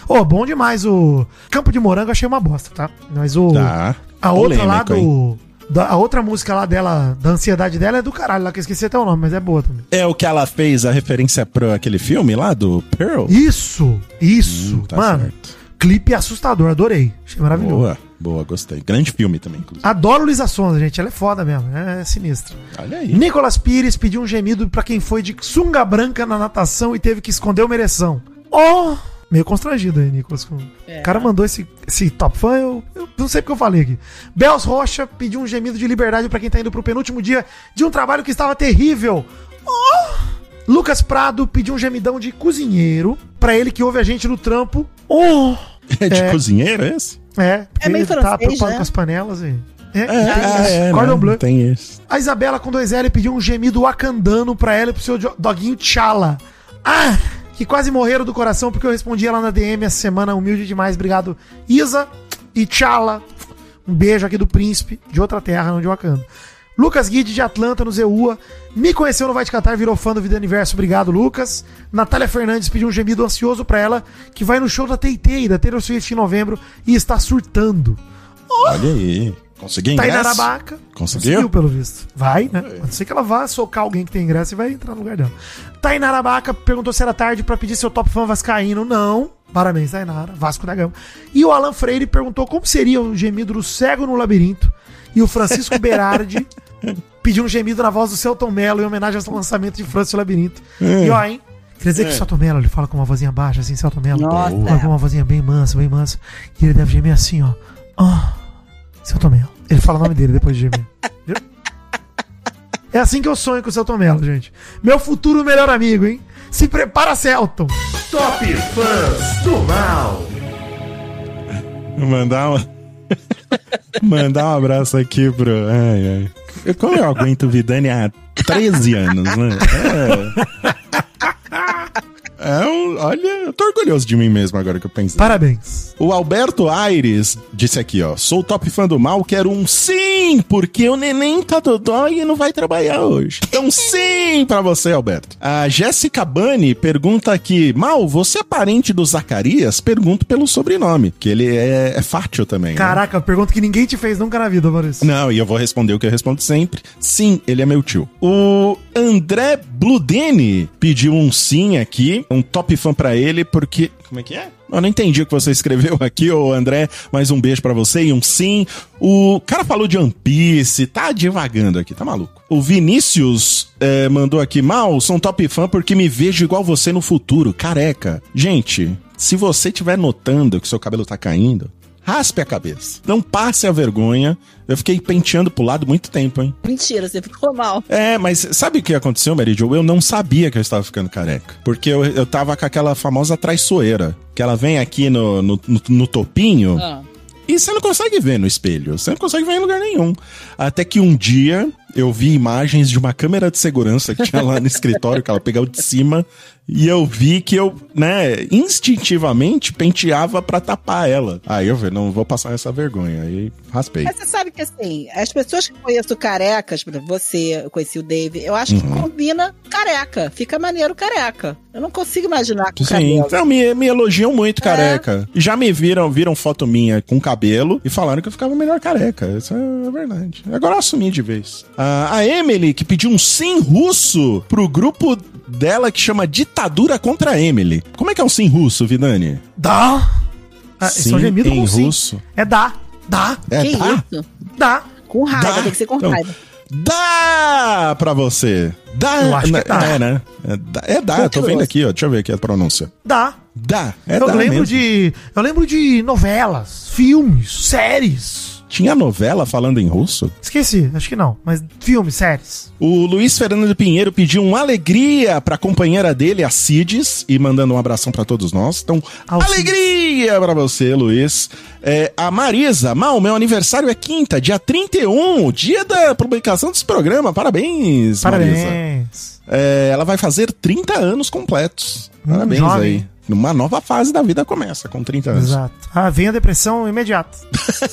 oh, bom demais o Campo de Morango, achei uma bosta, tá? Mas o Tá. a outra lá hein? do da- a outra música lá dela, da ansiedade dela é do caralho, lá que eu esqueci até o nome, mas é boa também. É o que ela fez a referência pro aquele filme lá do Pearl? Isso, isso. Hum, tá Mano, certo. clipe assustador, adorei. Achei maravilhoso. Boa, boa, gostei. Grande filme também, inclusive. Adoro Luísa Sonza, gente. Ela é foda mesmo. É sinistra. Olha aí. Nicolas Pires pediu um gemido pra quem foi de sunga branca na natação e teve que esconder o mereção. Oh! Meio constrangido aí, Nicolas. com- O cara mandou esse, esse top fã, eu, eu não sei porque eu falei aqui. Bels Rocha pediu um gemido de liberdade pra quem tá indo pro penúltimo dia de um trabalho que estava terrível. Oh! Lucas Prado pediu um gemidão de cozinheiro pra ele que ouve a gente no trampo. Oh! É de É. cozinheiro esse? É, porque meio ele tá francês, preocupado né? com as panelas e. É, É, é, Cordon né? bleu. Tem isso. A Isabela com dois L pediu um gemido wakandano pra ela e pro seu doguinho Tchala. Ah! Que quase morreram do coração porque eu respondi ela na DM essa semana, humilde demais. Obrigado, Isa e Tchala. Um beijo aqui do príncipe de outra terra, não de Wakanda. Lucas Guide de Atlanta, no Zeua. Me conheceu no Vai Te Catar, virou fã do Vida Universo. Obrigado, Lucas. Natália Fernandes pediu um gemido ansioso pra ela, que vai no show da Tay da Taylor Swift em novembro e está surtando. Olha aí. Conseguiu ingresso? Tainara Baca. Conseguiu? pelo visto. Vai, né? A não ser que ela vá socar alguém que tem ingresso e vai entrar no lugar dela. Tainara Baca perguntou se era tarde pra pedir seu top fã vascaíno. Não. Parabéns, Tainara. Vasco da Gama. E o Alan Freire perguntou como seria o gemido do cego no labirinto. E o Francisco <laughs> Berardi pediu um gemido na voz do Celton Mello em homenagem ao lançamento de Francis o Labirinto. E ó, hein? Quer dizer que o Celton Mello, ele fala com uma vozinha baixa, assim, Celton Mello. Nossa. Fala com uma vozinha bem mansa, bem mansa. E ele deve gemer assim, ó. Ah, Celton Mello. Ele fala o nome dele depois de. Viu? É assim que eu sonho com o Celton Mello, gente. Meu futuro melhor amigo, hein? Se prepara, Celton. Top Fãs do Mal. Mandar um... <laughs> Mandar um abraço aqui pro... Ai, ai. Como eu aguento o Vidani há 13 anos, né? É... é um... Olha, eu tô orgulhoso de mim mesmo agora que eu pensei. Parabéns. O Alberto Aires disse aqui, ó. Sou top fã do mal, quero um sim, porque o neném tá dodói e não vai trabalhar hoje. Então sim pra você, Alberto. A Jéssica Bani pergunta aqui, Mal, você é parente do Zacarias? Pergunto pelo sobrenome, que ele é, é fátil também. né? Caraca, pergunta que ninguém te fez nunca na vida, Maurício. Não, e eu vou responder o que eu respondo sempre. Sim, ele é meu tio. O André Bludeni pediu um sim aqui, um top fã pra ele, porque. Como é que é? Eu não entendi o que você escreveu aqui, ô André, mas um beijo pra você e um sim. O cara falou de One Piece, tá divagando aqui, tá maluco. O Vinícius eh, mandou aqui, mal, sou um top fã porque me vejo igual você no futuro, careca. Gente, se você estiver notando que seu cabelo tá caindo, raspe a cabeça. Não passe a vergonha. Eu fiquei penteando pro lado muito tempo, hein? Mentira, você ficou mal. É, mas sabe o que aconteceu, Mary Jo? Eu não sabia que eu estava ficando careca. Porque eu, eu tava com aquela famosa traiçoeira. Que ela vem aqui no, no, no- no topinho Ah. e você não consegue ver no espelho. Você não consegue ver em lugar nenhum. Até que um dia eu vi imagens de uma câmera de segurança que tinha lá no escritório, que ela pegou de cima. E eu vi que eu, né, instintivamente penteava pra tapar ela. Aí eu falei, não vou passar essa vergonha. Aí raspei. Mas você sabe que assim, as pessoas que conheço carecas, por exemplo, você, eu conheci o Dave, eu acho que Uhum. combina careca. Fica maneiro careca. Eu não consigo imaginar com Sim, cabelo. então me, me elogiam muito careca. E Já me viram, viram foto minha com cabelo e falaram que eu ficava melhor careca. Isso é verdade. Agora eu assumi de vez. Ah, a Emily, que pediu um sim russo pro grupo dela que chama Ditadura contra a Emily. Como é que é um sim russo, Vidani? Dá. Ah, Sim só gemido em com sim. russo. É dá. Dá. É, que dá? isso? Dá. Com raiva, Dá. tem que ser com Então, raiva. Dá pra você. Dá. Eu acho que dá. É, né? É, dá, é dá. tô vendo aqui, ó. Deixa eu ver aqui a pronúncia. Dá. Dá. É eu dá lembro mesmo. de. Eu lembro de novelas, filmes, séries. Tinha novela falando em russo? Esqueci, acho que não. Mas filmes, séries. O Luiz Fernando Pinheiro pediu uma alegria pra companheira dele, a Cides, e mandando um abração pra todos nós. Então, alegria pra você, Luiz. É, a Marisa, Mal, meu aniversário é quinta, dia 31, dia da publicação desse programa. Parabéns, Marisa. Parabéns. É, ela vai fazer 30 anos completos. Hum, Parabéns jovem. aí. Uma nova fase da vida começa com 30 anos. Exato. Ah, vem a depressão imediata.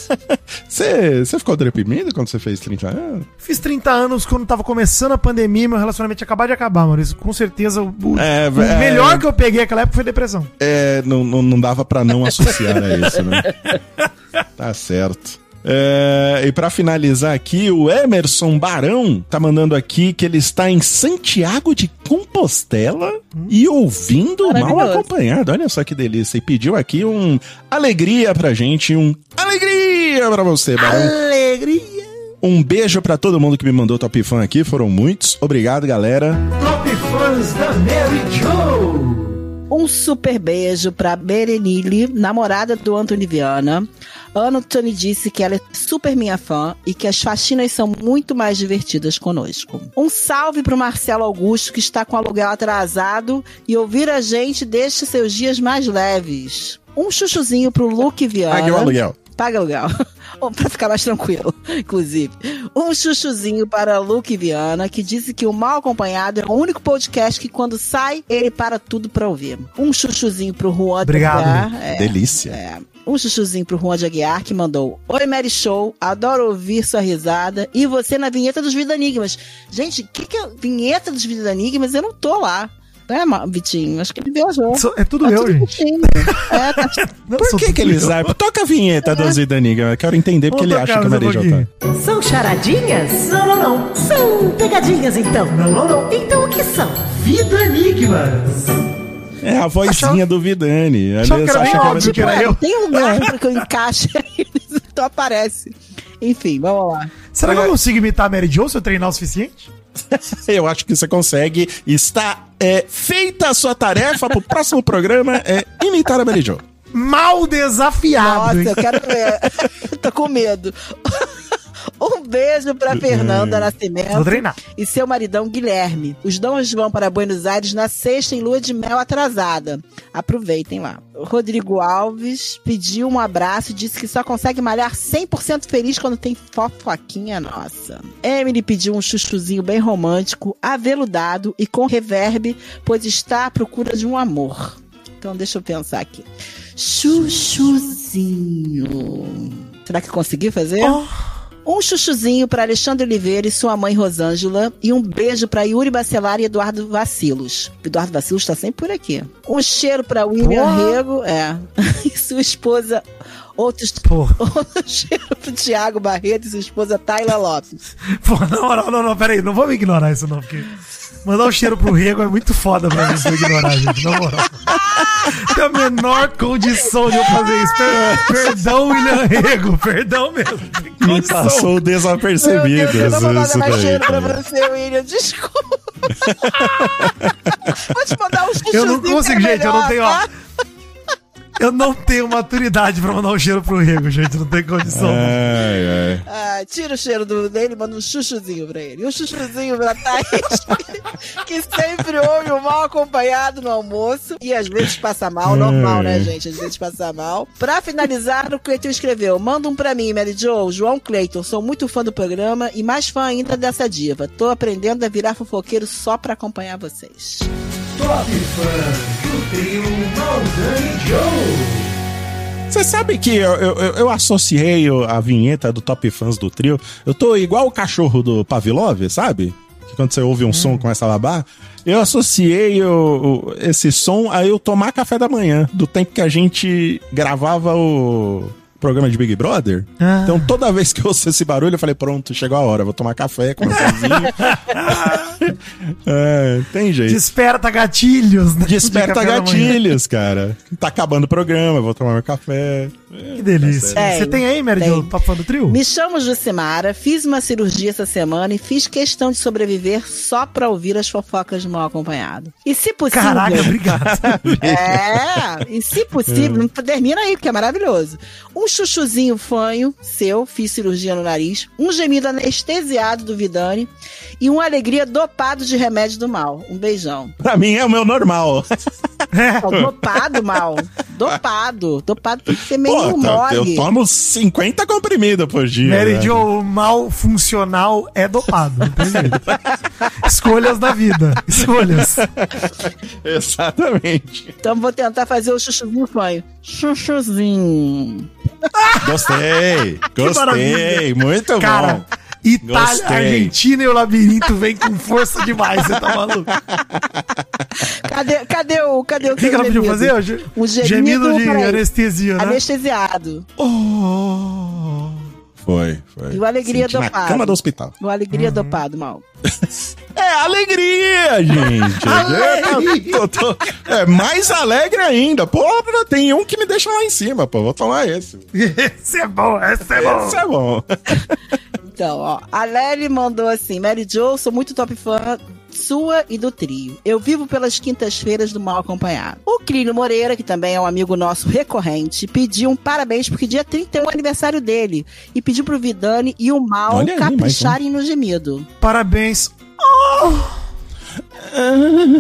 <laughs> Você ficou deprimido quando você fez 30 anos? Fiz 30 anos quando tava começando a pandemia, meu relacionamento tinha acabado de acabar, Maurício. Com certeza, o, É, o é. melhor que eu peguei naquela época foi depressão. É, não, não, não dava pra não associar a isso, né? <laughs> Tá certo. É, e pra finalizar aqui, o Emerson Barão tá mandando aqui que ele está em Santiago de Compostela e ouvindo mal acompanhado. Olha só que delícia. E pediu aqui um alegria pra gente, um alegria pra você, Barão. Alegria. Um beijo pra todo mundo que me mandou top fã aqui, foram muitos. Obrigado, galera. Top fãs da Mary Joe. Um super beijo pra Berenile, namorada do Anthony Viana. Anthony disse que ela é super minha fã e que as faxinas são muito mais divertidas conosco. Um salve pro Marcelo Augusto, que está com aluguel atrasado e ouvir a gente deixa seus dias mais leves. Um chuchuzinho pro Luke Viana. Pague o aluguel. Paga aluguel. <laughs> Ou pra ficar mais tranquilo, <laughs> inclusive. Um chuchuzinho para Luke Viana, que disse que o Mal Acompanhado é o único podcast que quando sai, ele para tudo pra ouvir. Um chuchuzinho pro Juan de Obrigado, Aguiar. É, Delícia. é. Um chuchuzinho pro Juan de Aguiar, que mandou Oi, Mary Show, adoro ouvir sua risada. E você na vinheta dos Vida Enigmas. Gente, o que, que é vinheta dos Vida Enigmas? Eu não tô lá. Né, Vitinho? Acho que ele viajou. É tudo Tá eu, tudo gente. É, tá <laughs> Não, Por que, que ele sabe? Toca a vinheta do Zidaniga. Eu quero entender porque ele Vamos acha que a Maria já pouquinho. São charadinhas? Não, não, não. São pegadinhas, então. Não, não, não. Então o que são? Vida Enigmas. É a vozinha do Vidani. Achava que Aliás, era acha que óbvio que era era eu. Tem um <laughs> lugar pra que eu encaixe aí, <laughs> então aparece. Enfim, vamos lá. Será que eu consigo imitar a Mary Jo se eu treinar o suficiente? <laughs> Eu acho que você consegue. Está é, feita a sua tarefa pro próximo programa é imitar a Mary Jo. Mal desafiado. Nossa, hein? eu quero ver. <laughs> Tô com medo. <laughs> Um beijo pra Fernanda Nascimento e seu maridão Guilherme. Os dois vão para Buenos Aires na sexta em lua de mel atrasada. Aproveitem lá. Rodrigo Alves pediu um abraço e disse que só consegue malhar 100% feliz quando tem fofoquinha nossa. Emily pediu um chuchuzinho bem romântico, aveludado e com reverb, pois está à procura de um amor. Então deixa eu pensar aqui. Chuchuzinho. Será que consegui fazer? Um chuchuzinho para Alexandre Oliveira e sua mãe Rosângela. E um beijo para Yuri Bacelar e Eduardo Vacilos. Eduardo Vacilos está sempre por aqui. Um cheiro para William Porra. Rego. É. <laughs> E sua esposa. Outro, Pô, outro <laughs> cheiro pro Tiago Barreto e sua esposa Tayla Lopes. pô, na moral, não, não, peraí, não vamos ignorar isso não, porque mandar um cheiro pro Rego é muito foda pra mim se ignorar, gente, na moral. <laughs> Tem a menor condição de eu fazer isso. Per- perdão, William Rego, perdão mesmo. Me passou desapercebido. Meu Deus, eu não vou mandar mais cheiro pra você, William. Desculpa. <laughs> vou te mandar um chuchuzinho. Eu não é consigo, gente, eu não melhor, tenho, tá? ó. Eu não tenho maturidade pra mandar um cheiro pro Rego, gente, não tem condição. Ai, ai. Ah, tira o cheiro do, dele e manda um chuchuzinho pra ele. E um chuchuzinho pra Thaís, que, <laughs> que sempre ouve o mal acompanhado no almoço. E às vezes passa mal, normal, né, gente? Às vezes passa mal. Pra finalizar, o Cleiton escreveu: Manda um pra mim, Mary Jo, João Cleiton. Sou muito fã do programa e mais fã ainda dessa diva. Tô aprendendo a virar fofoqueiro só pra acompanhar vocês. Top fãs do trio Maldani Joe. Você sabe que eu, eu, eu- associei a vinheta do Top Fãs do trio. Eu tô igual o cachorro do Pavlov, sabe? Que quando você ouve um som começa a babar. Eu associei o- o- esse som a eu tomar café da manhã, do tempo que a gente gravava o programa de Big Brother. Ah. Então toda vez que eu ouço esse barulho, eu falei, pronto, chegou a hora, vou tomar café, comer um <laughs> pãozinho. <laughs> é, tem jeito. Desperta gatilhos, né? Desperta De gatilhos, cara. Tá acabando o programa, vou tomar meu café. Que delícia. Tem, Você tem aí, Mary tem. Jo, top fã do trio? Me chamo Jucimara, fiz uma cirurgia essa semana e fiz questão de sobreviver só pra ouvir as fofocas do mal acompanhado. E se possível. Caraca, obrigado. <laughs> É, e se possível, não termina aí, porque é maravilhoso. Um um chuchuzinho fanho seu, fiz cirurgia no nariz, um gemido anestesiado do Vidani e uma alegria dopado de remédio do mal. Um beijão. Pra mim é o meu normal. <laughs> Ó, dopado, mal. Dopado. Dopado tem que ser meio Pô, tá- eu mole. tomo 50 comprimidos por dia. Mary né? Jo, mal funcional é dopado. <laughs> Escolhas da vida. Escolhas. Exatamente. Então vou tentar fazer o chuchuzinho fanho. Chuchuzinho. Gostei. Gostei. Muito Cara, bom. Itália, Gostei. Argentina e o labirinto vem com força demais. Você tá maluco? Cadê, cadê o. Cadê o que, que ela pediu gemido? fazer? O ge- Um gemido, gemido de anestesia, né? Anestesiado. Oh. Foi, foi. E o alegria Senti na dopado. cama do hospital. O alegria dopado, mal. <laughs> É alegria, gente. Alegria. Eu tô- tô- é mais alegre ainda. Pô, tem um que me deixa lá em cima, pô. Vou tomar esse. <laughs> Esse é bom, esse é bom. Esse é bom. Então, ó, a Lely mandou assim: Mary Jo, sou muito top fã sua e do trio. Eu vivo pelas quintas-feiras do Mal Acompanhado. O Clínio Moreira, que também é um amigo nosso recorrente, pediu um parabéns porque dia 30 é o aniversário dele. E pediu pro Vidani e o Mal Olha aí, mais um. capricharem no gemido. Parabéns. <laughs>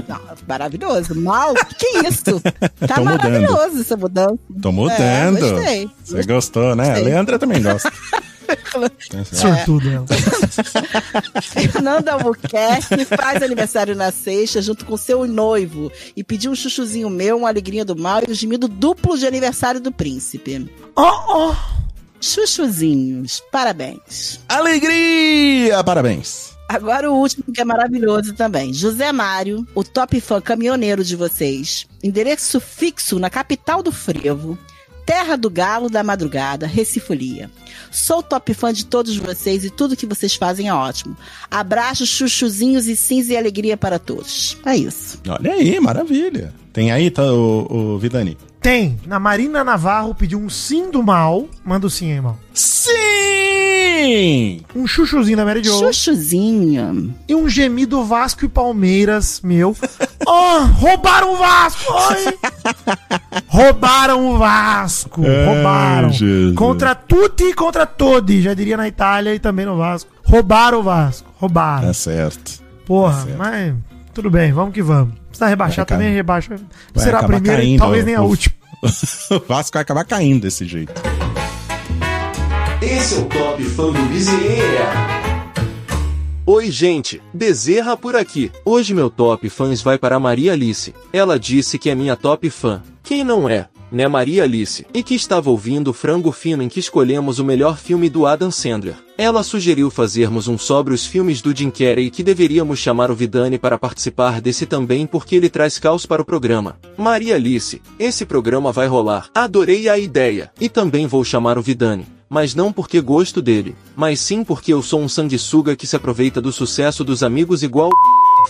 Não, maravilhoso. Mal? Que isso? <laughs> Tá Tô mudando. maravilhoso essa mudança. Tô mudando. É, gostei. Você gostou, né? A. Leandra também gosta. <laughs> Sortudo ela. Fernanda Albuquerque faz aniversário na sexta junto com seu noivo e pediu um chuchuzinho meu, uma alegria do mal e o gemido duplo de aniversário do príncipe. Oh, oh. Chuchuzinhos, parabéns. Alegria! Parabéns. Agora o último que é maravilhoso também. José Mário, o top fã caminhoneiro de vocês. Endereço fixo na capital do frevo. Terra do Galo da Madrugada, Recifolia. Sou top fã de todos vocês e tudo que vocês fazem é ótimo. Abraços, chuchuzinhos e cinza e alegria para todos. É isso. Olha aí, maravilha. Tem aí, tá, o, o Vidani? Tem. Na Marina Navarro pediu um sim do mal. Manda o sim aí, mal. Sim! Um chuchuzinho da Mary Jo. Chuchuzinho. E um gemido Vasco e Palmeiras, meu. <laughs> Oh, roubaram o Vasco! Oi! <laughs> roubaram o Vasco! Ai, roubaram! Jesus. Contra tutti e contra todos, já diria na Itália e também no Vasco. Roubaram o Vasco. Roubaram. Tá certo. Porra, certo. mas tudo bem, vamos que vamos. Precisa rebaixar Vai, também, rebaixa. Vai Será a primeira e caindo, talvez nem a o- última. <laughs> o Vasco vai acabar caindo desse jeito. Esse é o Top Fã do Bezerra. Oi, gente, Bezerra por aqui. Hoje meu top fãs vai para Maria Alice. Ela disse que é minha top fã. Quem não é? Né, Maria Alice? E que estava ouvindo o Frango Fino em que escolhemos o melhor filme do Adam Sandler. Ela sugeriu fazermos um sobre os filmes do Jim Carrey e que deveríamos chamar o Vidani para participar desse também porque ele traz caos para o programa. Maria Alice, esse programa vai rolar. Adorei a ideia. E também vou chamar o Vidani mas não porque gosto dele, mas sim porque eu sou um sanguessuga que se aproveita do sucesso dos amigos igual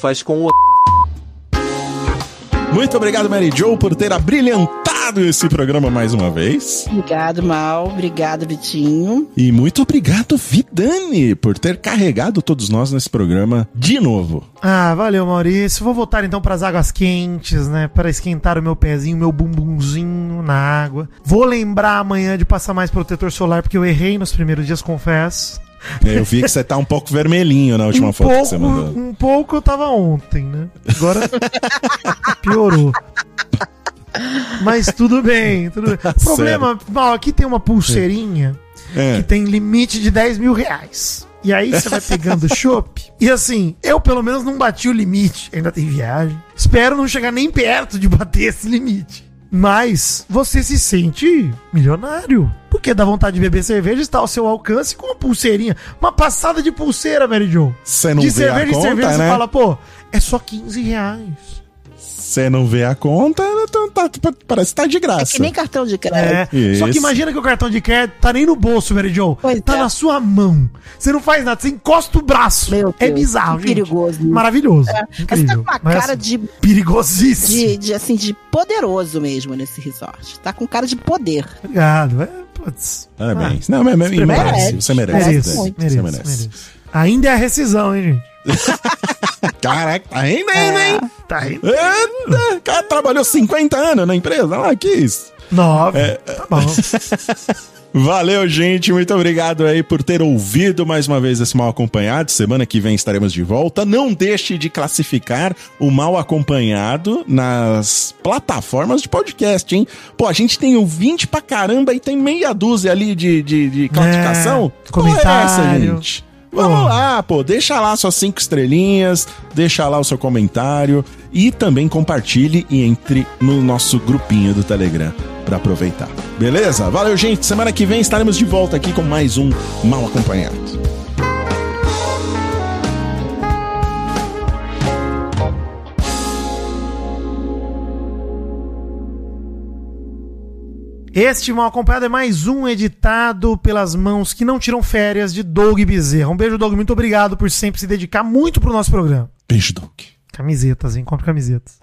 faz com o Muito obrigado, Mary Jo, por ter abrilhantado esse programa mais uma vez. Obrigado, Mal. Obrigado, Vitinho. E muito obrigado, Vidani, por ter carregado todos nós nesse programa de novo. Ah, valeu, Maurício. Vou voltar então pras águas quentes, né? Para esquentar o meu pezinho, meu bumbumzinho na água. Vou lembrar amanhã de passar mais protetor solar, porque eu errei nos primeiros dias, confesso. Eu vi que você tá um pouco vermelhinho na última um foto pouco, que você mandou. um pouco eu tava ontem, né? Agora <laughs> piorou. Mas tudo bem, tudo bem. O problema, mal, aqui tem uma pulseirinha que É. tem limite de 10 mil reais. E aí você vai pegando chopp. <laughs> E assim, eu pelo menos não bati o limite. Ainda tem viagem. Espero não chegar nem perto de bater esse limite. Mas você se sente milionário. Porque dá vontade de beber cerveja está ao seu alcance com uma pulseirinha. Uma passada de pulseira, Mary Jo. Você não de vê a cerveja em conta, cerveja você né? fala, pô, é só 15 reais. Você não vê a conta, então tá- tá- parece que tá de É graça. que nem cartão de É. Crédito. Só que imagina que o cartão de crédito tá nem no bolso, Mary Jo. Pois tá é. na sua mão. Você não faz nada, você encosta o braço. Meu é Deus, bizarro, que gente. perigoso. Maravilhoso. Mas você tá com uma Mas, cara assim, de, Perigosíssimo. de, de, assim, de poderoso mesmo nesse resort. Tá com cara de poder. Obrigado. É, putz. Parabéns. não, mas, mas Você merece. merece. Você merece. Merece muito. Você mereço, merece. Ainda é a rescisão, hein, gente? <laughs> Caraca, tá ainda, ainda, hein? Tá aí. Eita, o cara trabalhou 50 anos na empresa. Ah, que isso? Nove. É, Tá bom. <laughs> Valeu, gente. Muito obrigado aí por ter ouvido mais uma vez esse Mal Acompanhado. Semana que vem estaremos de volta. Não deixe de classificar o Mal Acompanhado nas plataformas de podcast, hein? Pô, a gente tem ouvinte pra caramba e tem meia dúzia ali de, de, de classificação. É, Qual é essa, comentário. gente? Vamos lá, pô, deixa lá suas cinco estrelinhas, deixa lá o seu comentário e também compartilhe e entre no nosso grupinho do Telegram pra aproveitar. Beleza? Valeu, gente. Semana que vem estaremos de volta aqui com mais um Mal Acompanhado. Este mal acompanhado é mais um editado pelas mãos que não tiram férias de Doug Bezerra. Um beijo, Doug. Muito obrigado por sempre se dedicar muito pro nosso programa. Beijo, Doug. Camisetas, hein? Compre camisetas.